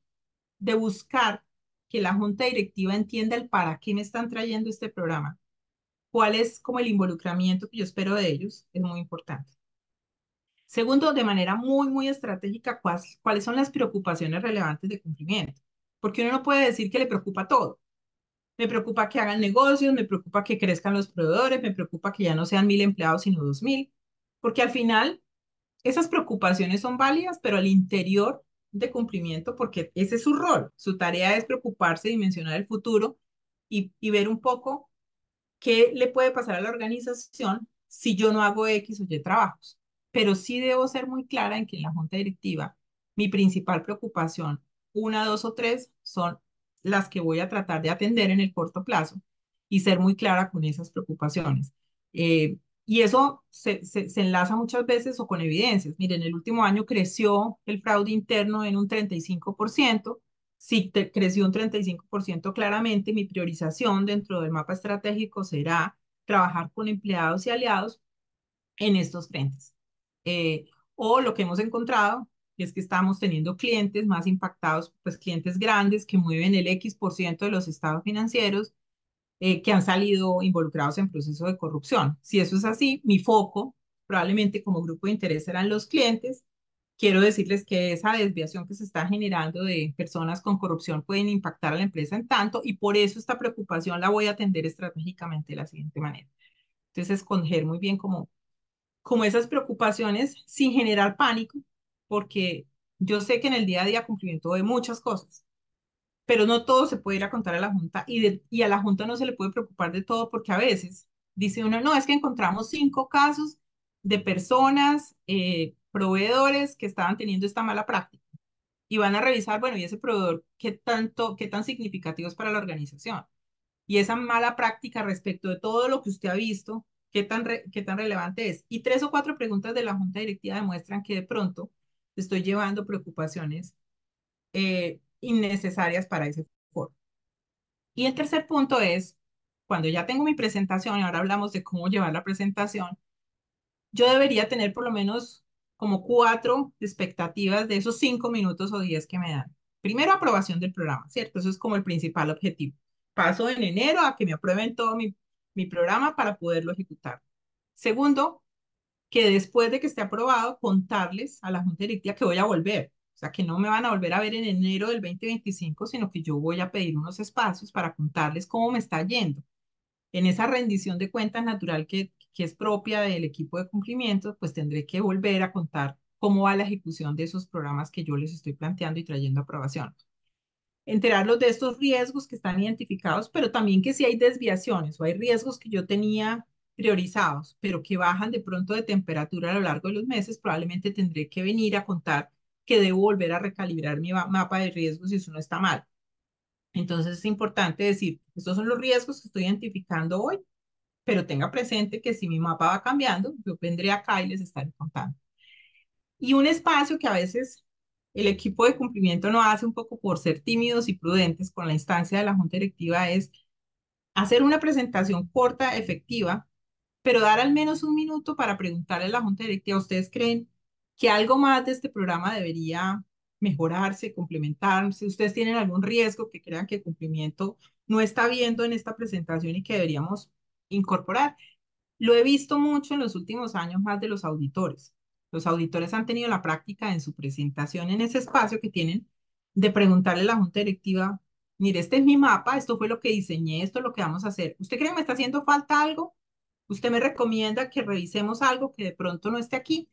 Speaker 3: de buscar que la junta directiva entienda el para qué me están trayendo este programa, cuál es como el involucramiento que yo espero de ellos, es muy importante. Segundo, de manera muy, muy estratégica, cuáles, cuáles son las preocupaciones relevantes de cumplimiento, porque uno no puede decir que le preocupa todo me preocupa que hagan negocios, me preocupa que crezcan los proveedores, me preocupa que ya no sean mil empleados, sino dos mil, porque al final esas preocupaciones son válidas, pero al interior de cumplimiento, porque ese es su rol, su tarea es preocuparse, dimensionar el futuro y, ver un poco qué le puede pasar a la organización si yo no hago X o Y trabajos. Pero sí debo ser muy clara en que en la junta directiva mi principal preocupación, una, dos o tres, son las que voy a tratar de atender en el corto plazo y ser muy clara con esas preocupaciones. Eh, y eso se, se, enlaza muchas veces o con evidencias. Miren, el último año creció el fraude interno en un 35%. Si te, creció un 35% claramente, mi priorización dentro del mapa estratégico será trabajar con empleados y aliados en estos frentes. Eh, o lo que hemos encontrado es que estamos teniendo clientes más impactados, pues clientes grandes que mueven el X por ciento de los estados financieros eh, que han salido involucrados en procesos de corrupción. Si eso es así, mi foco probablemente como grupo de interés serán los clientes. Quiero decirles que esa desviación que se está generando de personas con corrupción pueden impactar a la empresa en tanto y por eso esta preocupación la voy a atender estratégicamente de la siguiente manera. Entonces, escoger muy bien como, como esas preocupaciones sin generar pánico, porque yo sé que en el día a día cumplimiento de muchas cosas, pero no todo se puede ir a contar a la Junta y, y a la Junta no se le puede preocupar de todo porque a veces dice uno, no, es que encontramos cinco casos de personas eh, proveedores que estaban teniendo esta mala práctica y van a revisar, bueno, y ese proveedor, ¿qué tanto, qué tan significativo es para la organización? Y esa mala práctica respecto de todo lo que usted ha visto, ¿qué tan, qué tan relevante es? Y tres o cuatro preguntas de la junta directiva demuestran que de pronto estoy llevando preocupaciones eh, innecesarias para ese foro. Y el tercer punto es, cuando ya tengo mi presentación, y ahora hablamos de cómo llevar la presentación, yo debería tener por lo menos como cuatro expectativas de esos cinco minutos o diez que me dan. Primero, aprobación del programa, ¿cierto? Eso es como el principal objetivo. Paso en enero a que me aprueben todo mi, mi programa para poderlo ejecutar. Segundo, que después de que esté aprobado, contarles a la Junta Directiva que voy a volver. O sea, que no me van a volver a ver en enero del 2025, sino que yo voy a pedir unos espacios para contarles cómo me está yendo. En esa rendición de cuentas natural que, que es propia del equipo de cumplimiento, pues tendré que volver a contar cómo va la ejecución de esos programas que yo les estoy planteando y trayendo aprobación. Enterarlos de estos riesgos que están identificados, pero también que si hay desviaciones o hay riesgos que yo tenía priorizados, pero que bajan de pronto de temperatura a lo largo de los meses, probablemente tendré que venir a contar que debo volver a recalibrar mi mapa de riesgos si eso no está mal. Entonces es importante decir, estos son los riesgos que estoy identificando hoy, pero tenga presente que si mi mapa va cambiando, yo vendré acá y les estaré contando. Y un espacio que a veces el equipo de cumplimiento no hace un poco por ser tímidos y prudentes con la instancia de la junta directiva es hacer una presentación corta, efectiva, pero dar al menos un minuto para preguntarle a la junta directiva, ¿ustedes creen que algo más de este programa debería mejorarse, complementarse? ¿Ustedes tienen algún riesgo que crean que el cumplimiento no está viendo en esta presentación y que deberíamos incorporar? Lo he visto mucho en los últimos años más de los auditores. Los auditores han tenido la práctica en su presentación en ese espacio que tienen de preguntarle a la junta directiva, mire, este es mi mapa, esto fue lo que diseñé, esto es lo que vamos a hacer. ¿Usted cree que me está haciendo falta algo? ¿Usted me recomienda que revisemos algo que de pronto no esté aquí?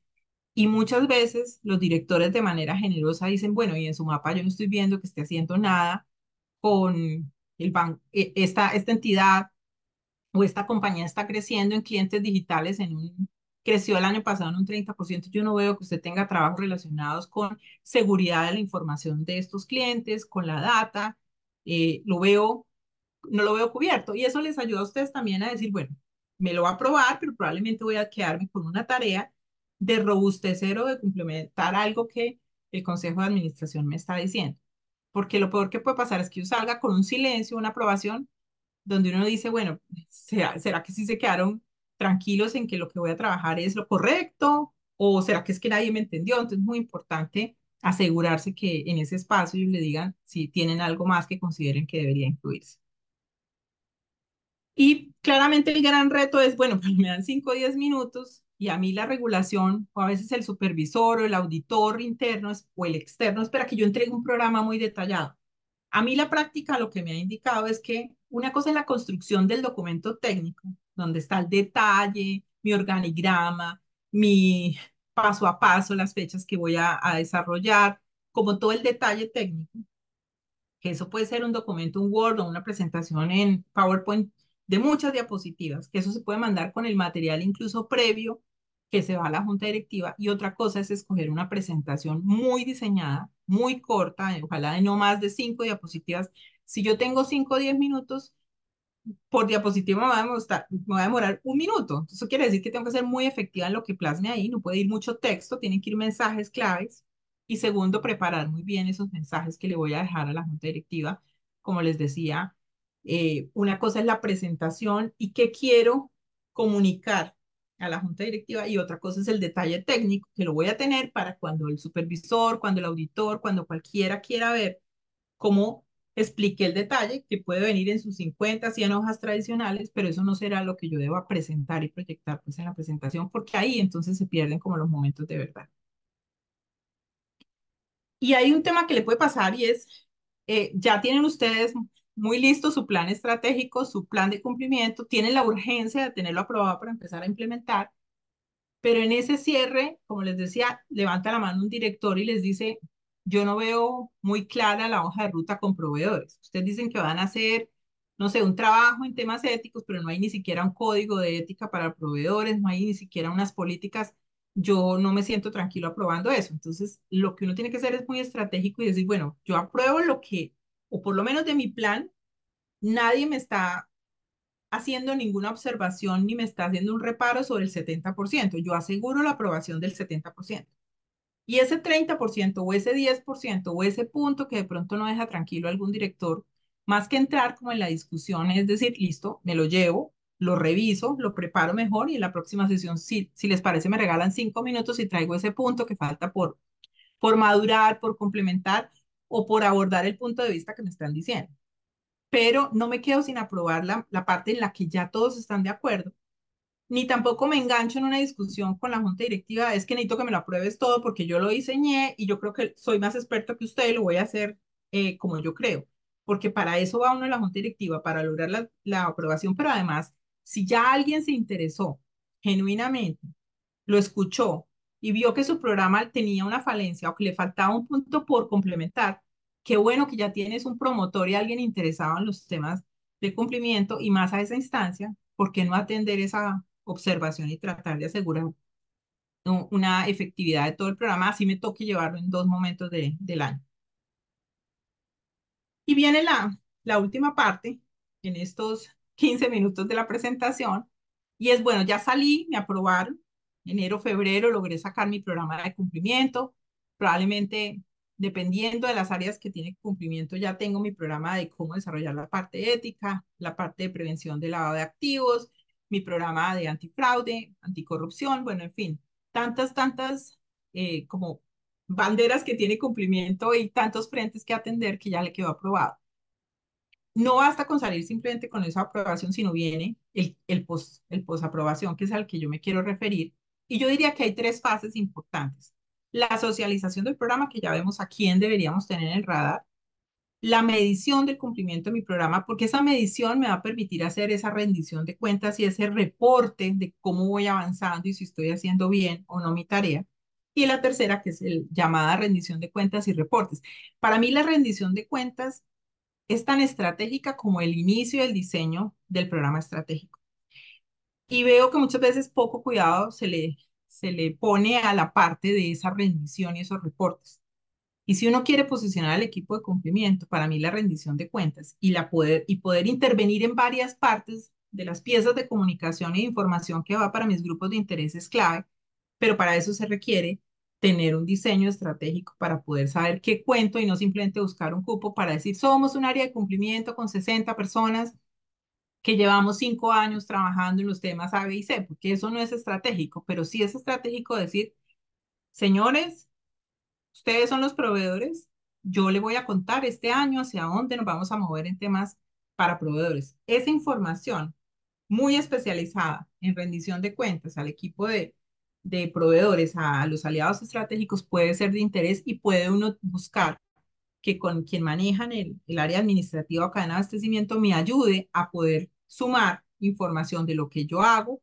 Speaker 3: Y muchas veces los directores de manera generosa dicen, bueno, y en su mapa yo no estoy viendo que esté haciendo nada con el banco, e, esta, esta entidad o esta compañía está creciendo en clientes digitales en creció el año pasado en un 30%. Yo no veo que usted tenga trabajos relacionados con seguridad de la información de estos clientes, con la data. Eh, lo veo, no lo veo cubierto. Y eso les ayuda a ustedes también a decir, bueno, me lo va a aprobar, pero probablemente voy a quedarme con una tarea de robustecer o de complementar algo que el Consejo de Administración me está diciendo. Porque lo peor que puede pasar es que yo salga con un silencio, una aprobación, donde uno dice, bueno, ¿será, será que sí se quedaron tranquilos en que lo que voy a trabajar es lo correcto? ¿O será que es que nadie me entendió? Entonces es muy importante asegurarse que en ese espacio le digan si tienen algo más que consideren que debería incluirse. Y claramente el gran reto es, bueno, (laughs) pues me dan 5 o 10 minutos y a mí la regulación o a veces el supervisor o el auditor interno o el externo espera que yo entregue un programa muy detallado. A mí la práctica lo que me ha indicado es que una cosa es la construcción del documento técnico, donde está el detalle, mi organigrama, mi paso a paso, las fechas que voy a, a desarrollar, como todo el detalle técnico, que eso puede ser un documento, un Word o una presentación en PowerPoint de muchas diapositivas, que eso se puede mandar con el material incluso previo que se va a la junta directiva. Y otra cosa es escoger una presentación muy diseñada, muy corta, ojalá de no más de cinco diapositivas. Si yo tengo cinco o diez minutos, por diapositiva me va, a demorar, me a demorar un minuto. Eso quiere decir que tengo que ser muy efectiva en lo que plasme ahí. No puede ir mucho texto, tienen que ir mensajes claves. Y segundo, preparar muy bien esos mensajes que le voy a dejar a la junta directiva. Como les decía, eh, una cosa es la presentación y qué quiero comunicar a la junta directiva y otra cosa es el detalle técnico que lo voy a tener para cuando el supervisor, cuando el auditor, cuando cualquiera quiera ver cómo expliqué el detalle, que puede venir en sus 50, 100 hojas tradicionales, pero eso no será lo que yo deba presentar y proyectar pues en la presentación, porque ahí entonces se pierden como los momentos de verdad. Y hay un tema que le puede pasar y es, eh, ya tienen ustedes muy listo su plan estratégico, su plan de cumplimiento, tienen la urgencia de tenerlo aprobado para empezar a implementar, pero en ese cierre, como les decía, levanta la mano un director y les dice, yo no veo muy clara la hoja de ruta con proveedores. Ustedes dicen que van a hacer, no sé, un trabajo en temas éticos, pero no hay ni siquiera un código de ética para proveedores, no hay ni siquiera unas políticas yo no me siento tranquilo aprobando eso. Entonces, lo que uno tiene que hacer es muy estratégico y decir, bueno, yo apruebo lo que, o por lo menos de mi plan, nadie me está haciendo ninguna observación ni me está haciendo un reparo sobre el 70%. Yo aseguro la aprobación del 70%. Y ese 30% o ese 10% o ese punto que de pronto no deja tranquilo a algún director, más que entrar como en la discusión, es decir, listo, me lo llevo, lo reviso, lo preparo mejor y en la próxima sesión, si, si les parece, me regalan cinco minutos y traigo ese punto que falta por, por madurar, por complementar o por abordar el punto de vista que me están diciendo. Pero no me quedo sin aprobar la, la parte en la que ya todos están de acuerdo, ni tampoco me engancho en una discusión con la junta directiva, es que necesito que me lo apruebes todo porque yo lo diseñé y yo creo que soy más experto que usted lo voy a hacer eh, como yo creo, porque para eso va uno a la junta directiva, para lograr la, la aprobación, pero además si ya alguien se interesó genuinamente, lo escuchó y vio que su programa tenía una falencia o que le faltaba un punto por complementar, qué bueno que ya tienes un promotor y alguien interesado en los temas de cumplimiento y más a esa instancia, ¿por qué no atender esa observación y tratar de asegurar una efectividad de todo el programa? Así me toque llevarlo en dos momentos de, del año. Y viene la, la última parte en estos 15 minutos de la presentación. Y es bueno, ya salí, me aprobaron. Enero, febrero logré sacar mi programa de cumplimiento. Probablemente, dependiendo de las áreas que tiene cumplimiento, ya tengo mi programa de cómo desarrollar la parte ética, la parte de prevención de lavado de activos, mi programa de antifraude, anticorrupción, bueno, en fin, tantas, tantas eh, como banderas que tiene cumplimiento y tantos frentes que atender que ya le quedó aprobado no basta con salir simplemente con esa aprobación, sino viene el, el, post, el posaprobación, que es al que yo me quiero referir. Y yo diría que hay tres fases importantes. La socialización del programa, que ya vemos a quién deberíamos tener en el radar. La medición del cumplimiento de mi programa, porque esa medición me va a permitir hacer esa rendición de cuentas y ese reporte de cómo voy avanzando y si estoy haciendo bien o no mi tarea. Y la tercera, que es el llamada rendición de cuentas y reportes. Para mí la rendición de cuentas es tan estratégica como el inicio y el diseño del programa estratégico. Y veo que muchas veces poco cuidado se le, se le pone a la parte de esa rendición y esos reportes. Y si uno quiere posicionar al equipo de cumplimiento, para mí la rendición de cuentas y, la poder, y poder intervenir en varias partes de las piezas de comunicación e información que va para mis grupos de interés es clave, pero para eso se requiere tener un diseño estratégico para poder saber qué cuento y no simplemente buscar un cupo para decir somos un área de cumplimiento con 60 personas que llevamos cinco años trabajando en los temas A, B y C, porque eso no es estratégico, pero sí es estratégico decir, señores, ustedes son los proveedores, yo le voy a contar este año hacia dónde nos vamos a mover en temas para proveedores. Esa información muy especializada en rendición de cuentas al equipo de de proveedores a los aliados estratégicos puede ser de interés y puede uno buscar que con quien manejan el, el área administrativa o cadena de abastecimiento me ayude a poder sumar información de lo que yo hago,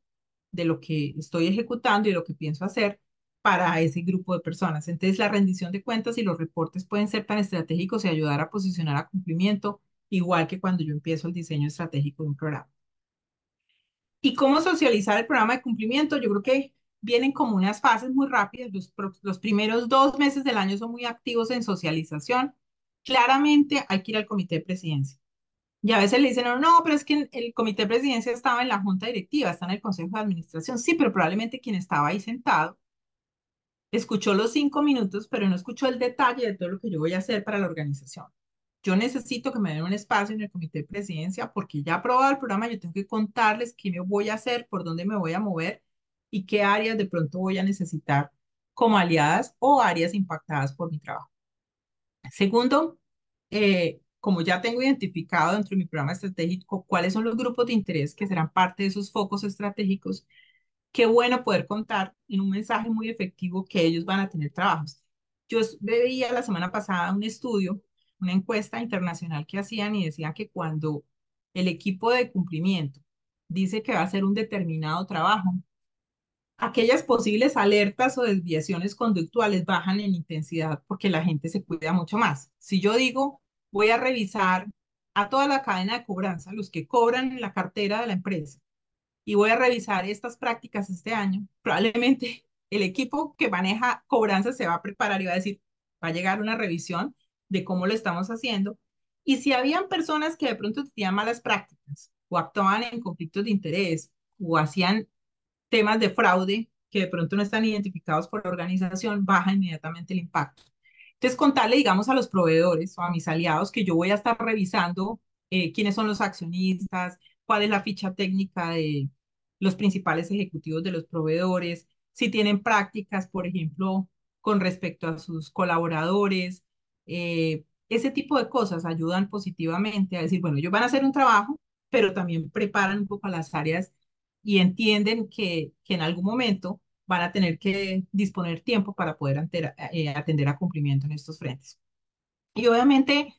Speaker 3: de lo que estoy ejecutando y lo que pienso hacer para ese grupo de personas. Entonces, la rendición de cuentas y los reportes pueden ser tan estratégicos y ayudar a posicionar a cumplimiento, igual que cuando yo empiezo el diseño estratégico de un programa. ¿Y cómo socializar el programa de cumplimiento? Yo creo que vienen como unas fases muy rápidas. Los, los primeros dos meses del año son muy activos en socialización. Claramente hay que ir al comité de presidencia. Y a veces le dicen, no, no, pero es que el comité de presidencia estaba en la junta directiva, está en el consejo de administración. Sí, pero probablemente quien estaba ahí sentado escuchó los cinco minutos, pero no escuchó el detalle de todo lo que yo voy a hacer para la organización. Yo necesito que me den un espacio en el comité de presidencia porque ya aprobado el programa, yo tengo que contarles qué me voy a hacer, por dónde me voy a mover y qué áreas de pronto voy a necesitar como aliadas o áreas impactadas por mi trabajo. Segundo, eh, como ya tengo identificado dentro de mi programa estratégico cuáles son los grupos de interés que serán parte de esos focos estratégicos, qué bueno poder contar en un mensaje muy efectivo que ellos van a tener trabajos. Yo veía la semana pasada un estudio, una encuesta internacional que hacían y decían que cuando el equipo de cumplimiento dice que va a hacer un determinado trabajo, aquellas posibles alertas o desviaciones conductuales bajan en intensidad porque la gente se cuida mucho más. Si yo digo, voy a revisar a toda la cadena de cobranza, los que cobran en la cartera de la empresa, y voy a revisar estas prácticas este año, probablemente el equipo que maneja cobranza se va a preparar y va a decir, va a llegar una revisión de cómo lo estamos haciendo. Y si habían personas que de pronto tenían malas prácticas o actuaban en conflictos de interés o hacían temas de fraude que de pronto no están identificados por la organización, baja inmediatamente el impacto. Entonces, contarle, digamos, a los proveedores o a mis aliados que yo voy a estar revisando eh, quiénes son los accionistas, cuál es la ficha técnica de los principales ejecutivos de los proveedores, si tienen prácticas, por ejemplo, con respecto a sus colaboradores. Eh, ese tipo de cosas ayudan positivamente a decir, bueno, ellos van a hacer un trabajo, pero también preparan un poco las áreas y entienden que, que en algún momento van a tener que disponer tiempo para poder eh, atender a cumplimiento en estos frentes. Y obviamente,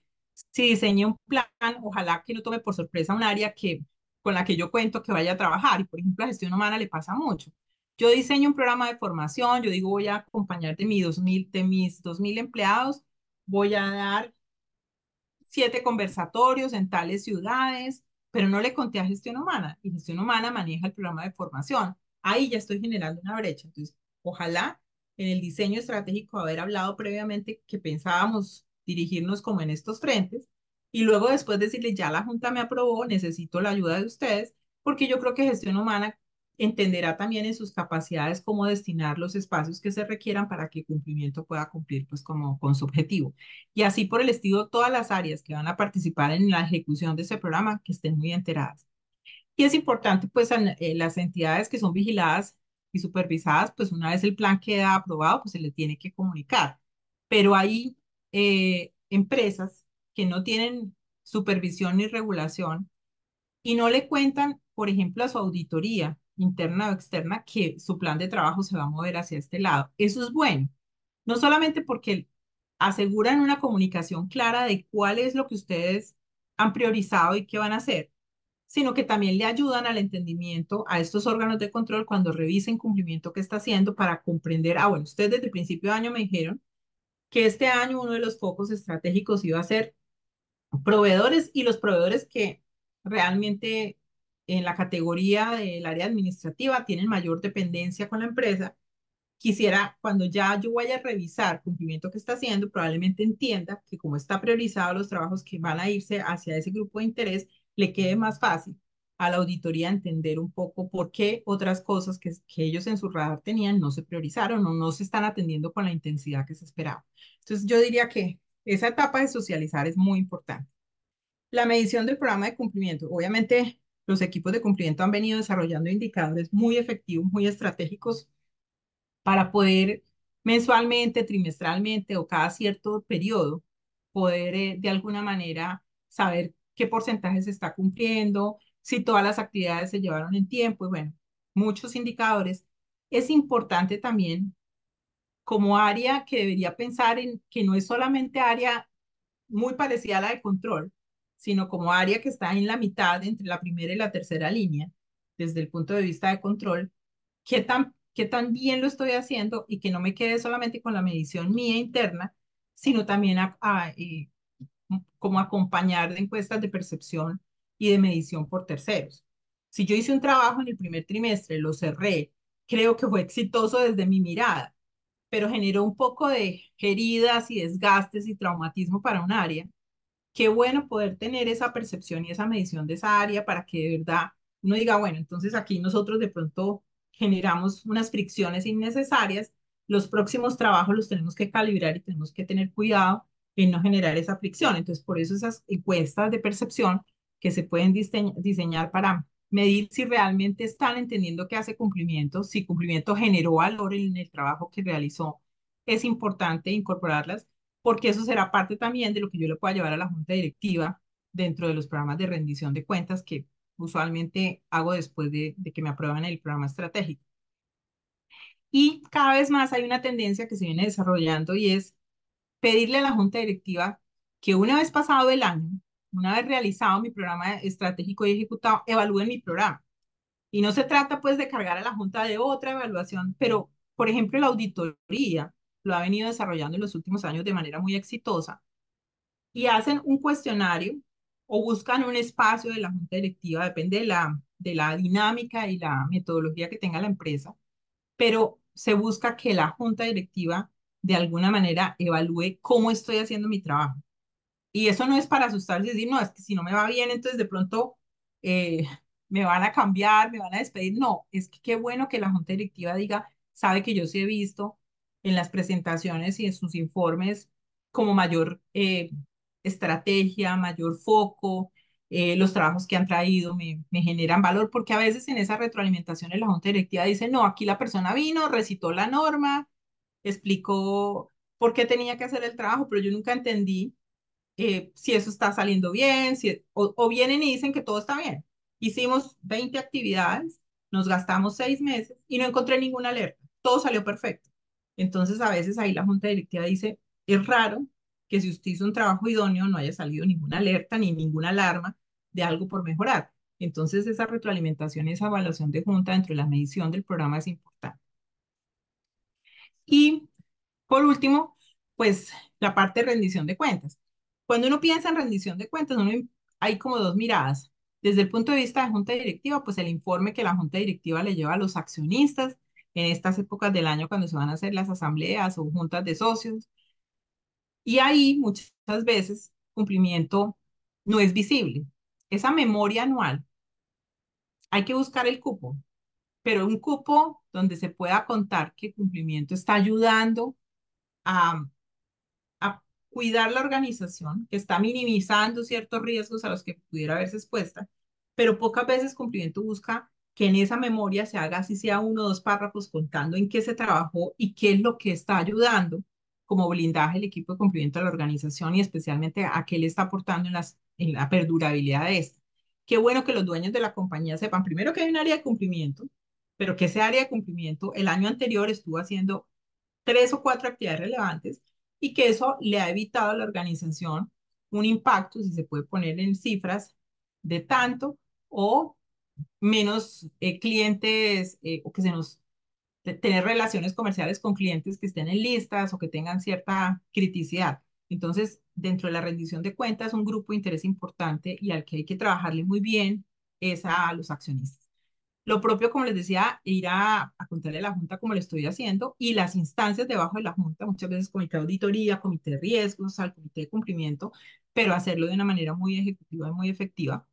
Speaker 3: si diseño un plan, ojalá que no tome por sorpresa un área que, con la que yo cuento que vaya a trabajar. Y por ejemplo, a gestión humana le pasa mucho. Yo diseño un programa de formación, yo digo voy a acompañar de, mi 2000, de mis 2.000 empleados, voy a dar siete conversatorios en tales ciudades, pero no le conté a gestión humana y gestión humana maneja el programa de formación. Ahí ya estoy generando una brecha. Entonces, ojalá en el diseño estratégico haber hablado previamente que pensábamos dirigirnos como en estos frentes y luego después decirle, ya la Junta me aprobó, necesito la ayuda de ustedes, porque yo creo que gestión humana entenderá también en sus capacidades cómo destinar los espacios que se requieran para que el cumplimiento pueda cumplir pues como con su objetivo. Y así por el estilo, todas las áreas que van a participar en la ejecución de ese programa que estén muy enteradas. Y es importante pues eh, las entidades que son vigiladas y supervisadas, pues una vez el plan queda aprobado, pues se le tiene que comunicar. Pero hay eh, empresas que no tienen supervisión ni regulación y no le cuentan, por ejemplo, a su auditoría interna o externa que su plan de trabajo se va a mover hacia este lado. Eso es bueno, no solamente porque aseguran una comunicación clara de cuál es lo que ustedes han priorizado y qué van a hacer, sino que también le ayudan al entendimiento a estos órganos de control cuando revisen cumplimiento que está haciendo para comprender, ah, bueno, ustedes desde el principio de año me dijeron que este año uno de los focos estratégicos iba a ser proveedores y los proveedores que realmente en la categoría del área administrativa tienen mayor dependencia con la empresa, quisiera, cuando ya yo vaya a revisar cumplimiento que está haciendo, probablemente entienda que como está priorizado los trabajos que van a irse hacia ese grupo de interés, le quede más fácil a la auditoría entender un poco por qué otras cosas que, que ellos en su radar tenían no se priorizaron o no se están atendiendo con la intensidad que se esperaba. Entonces yo diría que esa etapa de socializar es muy importante. La medición del programa de cumplimiento. Obviamente los equipos de cumplimiento han venido desarrollando indicadores muy efectivos, muy estratégicos para poder mensualmente, trimestralmente o cada cierto periodo poder eh, de alguna manera saber qué porcentaje se está cumpliendo, si todas las actividades se llevaron en tiempo y bueno, muchos indicadores. Es importante también como área que debería pensar en que no es solamente área muy parecida a la de control, sino como área que está en la mitad entre la primera y la tercera línea, desde el punto de vista de control, qué tan, qué tan bien lo estoy haciendo y que no me quede solamente con la medición mía interna, sino también eh, como acompañar de encuestas de percepción y de medición por terceros. Si yo hice un trabajo en el primer trimestre, lo cerré, creo que fue exitoso desde mi mirada, pero generó un poco de heridas y desgastes y traumatismo para un área, qué bueno poder tener esa percepción y esa medición de esa área para que de verdad uno diga, bueno, entonces aquí nosotros de pronto generamos unas fricciones innecesarias, los próximos trabajos los tenemos que calibrar y tenemos que tener cuidado en no generar esa fricción. Entonces, por eso esas encuestas de percepción que se pueden diseñar para medir si realmente están entendiendo que hace cumplimiento, si cumplimiento generó valor en el trabajo que realizó, es importante incorporarlas porque eso será parte también de lo que yo le pueda llevar a la junta directiva dentro de los programas de rendición de cuentas que usualmente hago después de, que me aprueban el programa estratégico. Y cada vez más hay una tendencia que se viene desarrollando y es pedirle a la junta directiva que una vez pasado el año, una vez realizado mi programa estratégico y ejecutado, evalúen mi programa. Y no se trata pues de cargar a la junta de otra evaluación, pero por ejemplo la auditoría lo ha venido desarrollando en los últimos años de manera muy exitosa, y hacen un cuestionario o buscan un espacio de la junta directiva, depende de la, de la dinámica y la metodología que tenga la empresa, pero se busca que la junta directiva de alguna manera evalúe cómo estoy haciendo mi trabajo. Y eso no es para asustarse y decir, no, es que si no me va bien, entonces de pronto eh, me van a cambiar, me van a despedir. No, es que qué bueno que la junta directiva diga, sabe que yo sí he visto en las presentaciones y en sus informes como mayor eh, estrategia, mayor foco, eh, los trabajos que han traído me, me, generan valor, porque a veces en esa retroalimentación la junta directiva dice, no, aquí la persona vino, recitó la norma, explicó por qué tenía que hacer el trabajo, pero yo nunca entendí eh, si eso está saliendo bien, si, o, o, vienen y dicen que todo está bien. Hicimos 20 actividades, nos gastamos seis meses y no encontré ninguna alerta, todo salió perfecto. Entonces a veces ahí la junta directiva dice, es raro que si usted hizo un trabajo idóneo no haya salido ninguna alerta ni ninguna alarma de algo por mejorar. Entonces esa retroalimentación, esa evaluación de junta dentro de la medición del programa es importante. Y por último, pues la parte de rendición de cuentas. Cuando uno piensa en rendición de cuentas, uno, hay como dos miradas. Desde el punto de vista de junta directiva, pues el informe que la junta directiva le lleva a los accionistas en estas épocas del año cuando se van a hacer las asambleas o juntas de socios. Y ahí muchas veces cumplimiento no es visible. Esa memoria anual, hay que buscar el cupo, pero un cupo donde se pueda contar que cumplimiento está ayudando a, a cuidar la organización, que está minimizando ciertos riesgos a los que pudiera verse expuesta, pero pocas veces cumplimiento busca que en esa memoria se haga así sea uno o dos párrafos contando en qué se trabajó y qué es lo que está ayudando como blindaje el equipo de cumplimiento de la organización y especialmente a qué le está aportando en, las, en la perdurabilidad de esta. Qué bueno que los dueños de la compañía sepan primero que hay un área de cumplimiento, pero que ese área de cumplimiento el año anterior estuvo haciendo tres o cuatro actividades relevantes y que eso le ha evitado a la organización un impacto, si se puede poner en cifras, de tanto o menos eh, clientes eh, o que se nos tener relaciones comerciales con clientes que estén en listas o que tengan cierta criticidad. Entonces, dentro de la rendición de cuentas, un grupo de interés importante y al que hay que trabajarle muy bien es a los accionistas. Lo propio, como les decía, ir a, a contarle a la Junta como lo estoy haciendo y las instancias debajo de la Junta, muchas veces comité de auditoría, comité de riesgos, al comité de cumplimiento, pero hacerlo de una manera muy ejecutiva y muy efectiva.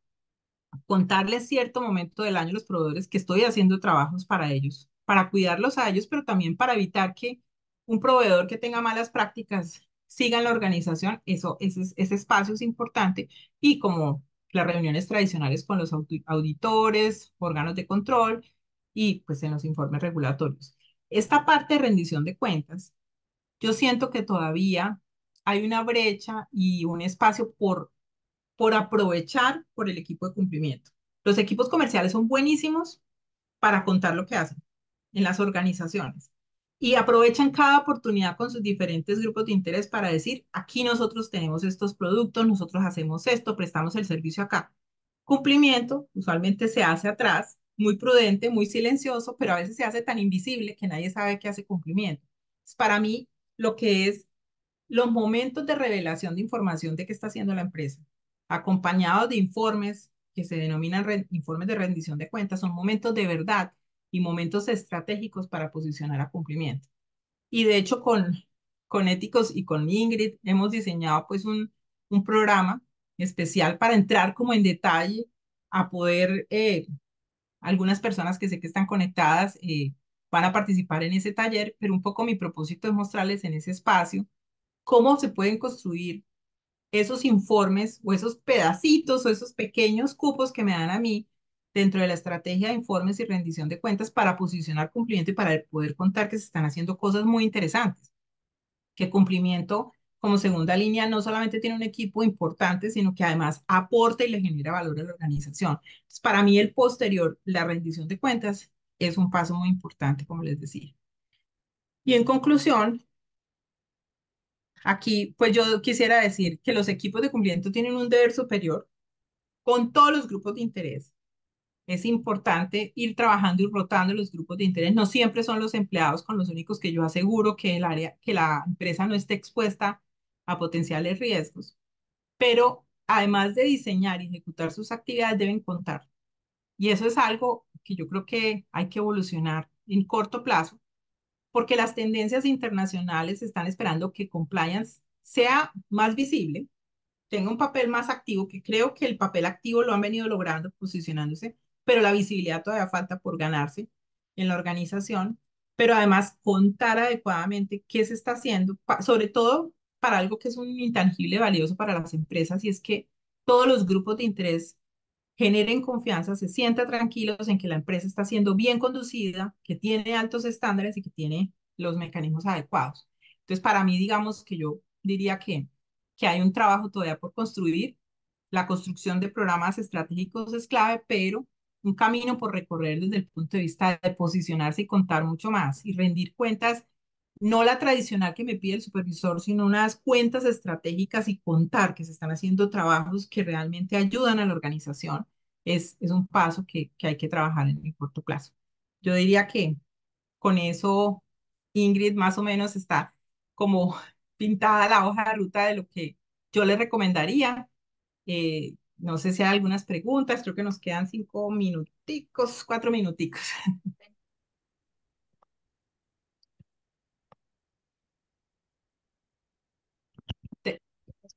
Speaker 3: Contarles cierto momento del año a los proveedores que estoy haciendo trabajos para ellos, para cuidarlos a ellos, pero también para evitar que un proveedor que tenga malas prácticas siga en la organización. Eso, ese, ese espacio es importante y como las reuniones tradicionales con los auditores, órganos de control y pues en los informes regulatorios. Esta parte de rendición de cuentas, yo siento que todavía hay una brecha y un espacio por, por aprovechar por el equipo de cumplimiento. Los equipos comerciales son buenísimos para contar lo que hacen, en las organizaciones y aprovechan cada oportunidad con sus diferentes grupos de interés para decir, aquí nosotros tenemos estos productos, nosotros hacemos esto, prestamos el servicio acá. Cumplimiento usualmente se hace atrás, muy prudente, muy silencioso, pero a veces se hace tan invisible que nadie sabe que hace cumplimiento. para mí, lo que es los momentos de revelación de información de qué está haciendo la empresa, acompañados de informes que se denominan informes de rendición de cuentas, son momentos de verdad y momentos estratégicos para posicionar a cumplimiento. Y de hecho con, con Éticos y con Ingrid hemos diseñado pues un, un programa especial para entrar como en detalle a poder, eh, algunas personas que sé que están conectadas eh, van a participar en ese taller, pero un poco mi propósito es mostrarles en ese espacio cómo se pueden construir esos informes o esos pedacitos o esos pequeños cupos que me dan a mí dentro de la estrategia de informes y rendición de cuentas para posicionar cumplimiento y para poder contar que se están haciendo cosas muy interesantes. Que cumplimiento como segunda línea no solamente tiene un equipo importante, sino que además aporta y le genera valor a la organización. para mí el posterior, la rendición de cuentas, es un paso muy importante, como les decía. Y en conclusión, aquí pues yo quisiera decir que los equipos de cumplimiento tienen un deber superior con todos los grupos de interés es importante ir trabajando y rotando los grupos de interés. No siempre son los empleados con los únicos que yo aseguro que el área, que la empresa no esté expuesta a potenciales riesgos. Pero además de diseñar y ejecutar sus actividades, deben contar. Y eso es algo que yo creo que hay que evolucionar en corto plazo, porque las tendencias internacionales están esperando que compliance sea más visible, tenga un papel más activo, que creo que el papel activo lo han venido logrando, posicionándose, pero la visibilidad todavía falta por ganarse en la organización, pero además contar adecuadamente qué se está haciendo, sobre todo para algo que es un intangible valioso para las empresas, y es que todos los grupos de interés generen confianza, se sientan tranquilos en que la empresa está siendo bien conducida, que tiene altos estándares y que tiene los mecanismos adecuados. Entonces, para mí, digamos que yo diría que, que hay un trabajo todavía por construir. La construcción de programas estratégicos es clave, pero un camino por recorrer desde el punto de vista de posicionarse y contar mucho más y rendir cuentas, no la tradicional que me pide el supervisor, sino unas cuentas estratégicas y contar que se están haciendo trabajos que realmente ayudan a la organización, es, es un paso que, que hay que trabajar en el corto plazo. Yo diría que con eso Ingrid más o menos está como (laughs) pintada la hoja de ruta de lo que yo le recomendaría. Eh, no sé si hay algunas preguntas, creo que nos quedan cinco minuticos, cuatro minuticos. (laughs)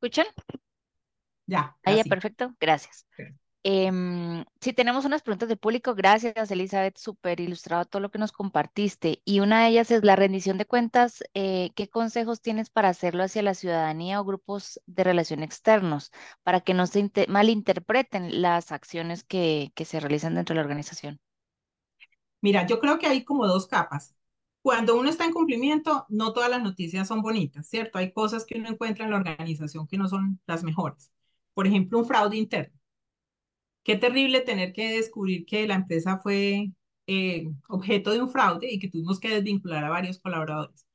Speaker 2: escuchan?
Speaker 3: Ya.
Speaker 2: Ahí, ya, perfecto, gracias. Em, sí, tenemos unas preguntas de público. Gracias, Elizabeth, súper ilustrado todo lo que nos compartiste. Y una de ellas es la rendición de cuentas. Eh, ¿qué consejos tienes para hacerlo hacia la ciudadanía o grupos de relación externos para que no se malinterpreten las acciones que, que se realizan dentro de la organización?
Speaker 3: Mira, yo creo que hay como dos capas. Cuando uno está en cumplimiento, no todas las noticias son bonitas, ¿cierto? Hay cosas que uno encuentra en la organización que no son las mejores. Por ejemplo, un fraude interno Qué terrible tener que descubrir que la empresa fue eh, objeto de un fraude y que tuvimos que desvincular a varios colaboradores.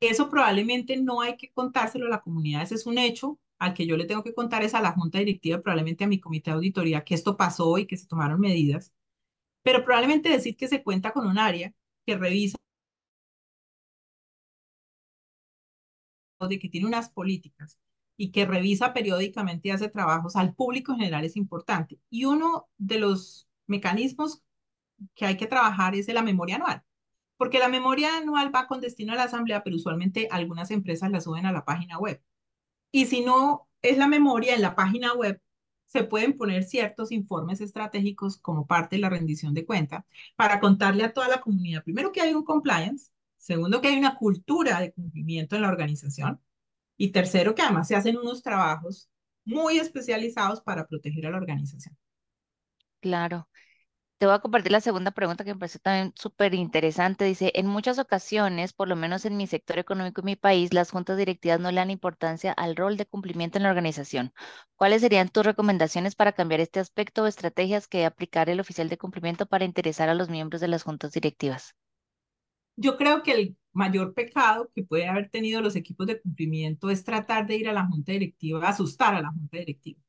Speaker 3: Eso probablemente no hay que contárselo a la comunidad, ese es un hecho al que yo le tengo que contar es a la junta directiva, probablemente a mi comité de auditoría, que esto pasó y que se tomaron medidas, pero probablemente decir que se cuenta con un área que revisa de que tiene unas políticas y que revisa periódicamente y hace trabajos al público en general es importante. Y uno de los mecanismos que hay que trabajar es la memoria anual, porque la memoria anual va con destino a la asamblea, pero usualmente algunas empresas la suben a la página web. Y si no es la memoria en la página web, se pueden poner ciertos informes estratégicos como parte de la rendición de cuenta para contarle a toda la comunidad, primero que hay un compliance, segundo que hay una cultura de cumplimiento en la organización, y tercero, que además se hacen unos trabajos muy especializados para proteger a la organización.
Speaker 2: Claro. Te voy a compartir la segunda pregunta que me parece también súper interesante. Dice, en muchas ocasiones, por lo menos en mi sector económico y mi país, las juntas directivas no le dan importancia al rol de cumplimiento en la organización. ¿Cuáles serían tus recomendaciones para cambiar este aspecto o estrategias que aplicar el oficial de cumplimiento para interesar a los miembros de las juntas directivas?
Speaker 3: Yo creo que el mayor pecado que puede haber tenido los equipos de cumplimiento es tratar de ir a la junta directiva, asustar a la junta directiva.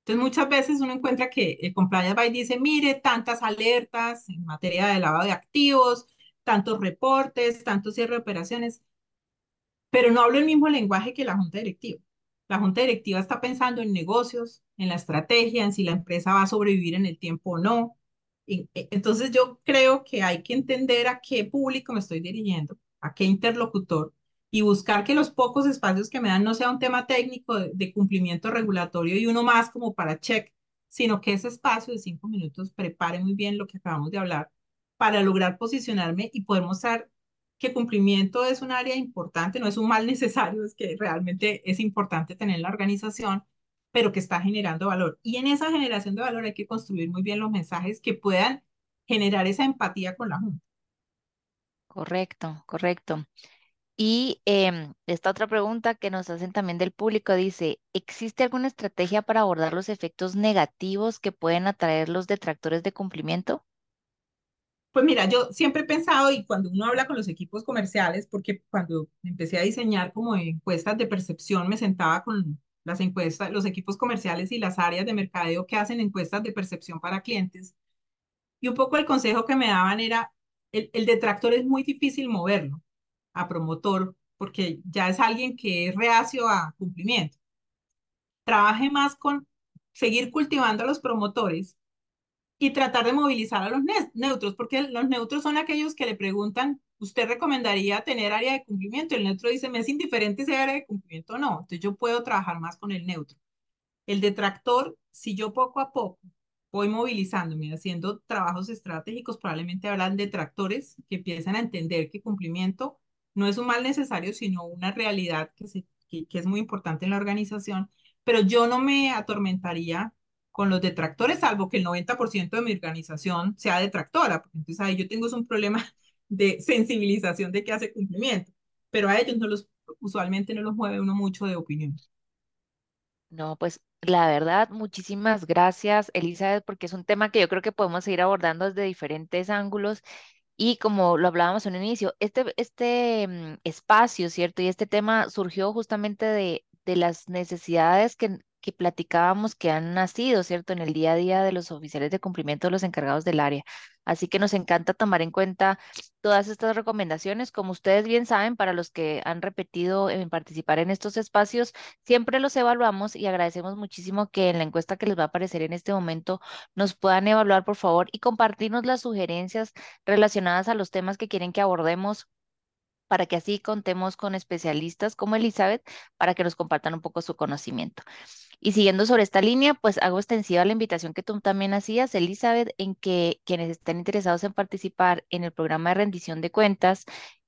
Speaker 3: Entonces, muchas veces uno encuentra que el compliance by dice, mire, tantas alertas en materia de lavado de activos, tantos reportes, tantos cierre de operaciones, pero no hablo el mismo lenguaje que la junta directiva. La junta directiva está pensando en negocios, en la estrategia, en si la empresa va a sobrevivir en el tiempo o no, e, entonces yo creo que hay que entender a qué público me estoy dirigiendo, a qué interlocutor y buscar que los pocos espacios que me dan no sea un tema técnico de, cumplimiento regulatorio y uno más como para check, sino que ese espacio de cinco minutos prepare muy bien lo que acabamos de hablar para lograr posicionarme y poder mostrar que cumplimiento es un área importante, no es un mal necesario, es que realmente es importante tener la organización pero que está generando valor. Y en esa generación de valor hay que construir muy bien los mensajes que puedan generar esa empatía con la Junta.
Speaker 2: Correcto, correcto. Y em, esta otra pregunta que nos hacen también del público dice, ¿existe alguna estrategia para abordar los efectos negativos que pueden atraer los detractores de cumplimiento?
Speaker 3: Pues mira, yo siempre he pensado y cuando uno habla con los equipos comerciales, porque cuando empecé a diseñar como encuestas de percepción, me sentaba con las encuestas, los equipos comerciales y las áreas de mercadeo que hacen encuestas de percepción para clientes. Y un poco el consejo que me daban era, el, el detractor es muy difícil moverlo a promotor porque ya es alguien que es reacio a cumplimiento. Trabaje más con seguir cultivando a los promotores y tratar de movilizar a los neutros, porque los neutros son aquellos que le preguntan usted recomendaría tener área de cumplimiento. El neutro dice, me es indiferente si hay área de cumplimiento o no. Entonces yo puedo trabajar más con el neutro. El detractor, si yo poco a poco voy movilizándome, haciendo trabajos estratégicos, probablemente habrán detractores que empiezan a entender que cumplimiento no es un mal necesario, sino una realidad que, se, que, es muy importante en la organización, pero yo no me atormentaría con los detractores, salvo que el 90% de mi organización sea detractora, entonces ahí yo tengo un problema de sensibilización de que hace cumplimiento, pero a ellos no los, usualmente no los mueve uno mucho de opinión.
Speaker 2: No, pues la verdad, muchísimas gracias, Elizabeth, porque es un tema que yo creo que podemos seguir abordando desde diferentes ángulos. Y como lo hablábamos en un inicio, este, este mm, espacio, ¿cierto? Y este tema surgió justamente de, de las necesidades que, que platicábamos que han nacido, ¿cierto?, en el día a día de los oficiales de cumplimiento de los encargados del área. Así que nos encanta tomar en cuenta todas estas recomendaciones. Como ustedes bien saben, para los que han repetido en participar en estos espacios, siempre los evaluamos y agradecemos muchísimo que en la encuesta que les va a aparecer en este momento nos puedan evaluar, por favor, y compartirnos las sugerencias relacionadas a los temas que quieren que abordemos para que así contemos con especialistas como Elizabeth para que nos compartan un poco su conocimiento. Y siguiendo sobre esta línea, pues hago extensiva la invitación que tú también hacías, Elizabeth, en que quienes estén interesados en participar en el programa de rendición de cuentas,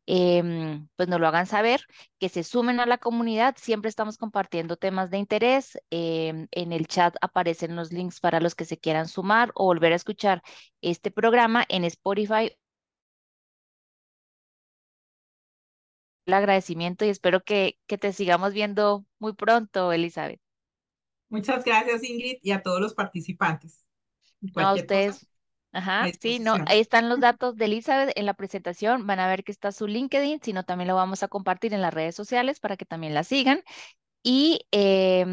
Speaker 2: em, pues nos lo hagan saber, que se sumen a la comunidad. Siempre estamos compartiendo temas de interés. Em, en el chat aparecen los links para los que se quieran sumar o volver a escuchar este programa en Spotify. El agradecimiento y espero que, que te sigamos viendo muy pronto, Elizabeth.
Speaker 3: Muchas gracias, Ingrid, y a todos los participantes.
Speaker 2: a ustedes. Ajá, sí, no, ahí están los datos de Elizabeth en la presentación. Van a ver que está su LinkedIn, sino también lo vamos a compartir en las redes sociales para que también la sigan. Y eh,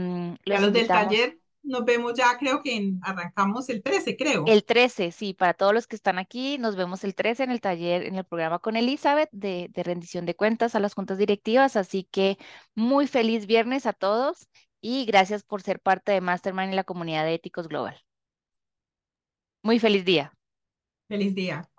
Speaker 3: los, del taller nos vemos ya, creo que arrancamos el 13, creo.
Speaker 2: El 13, sí, para todos los que están aquí, nos vemos el 13 en el taller, en el programa con Elizabeth de, de rendición de cuentas a las juntas directivas. Así que muy feliz viernes a todos y gracias por ser parte de Mastermind y la comunidad de Éticos Global. Muy feliz día.
Speaker 3: Feliz día.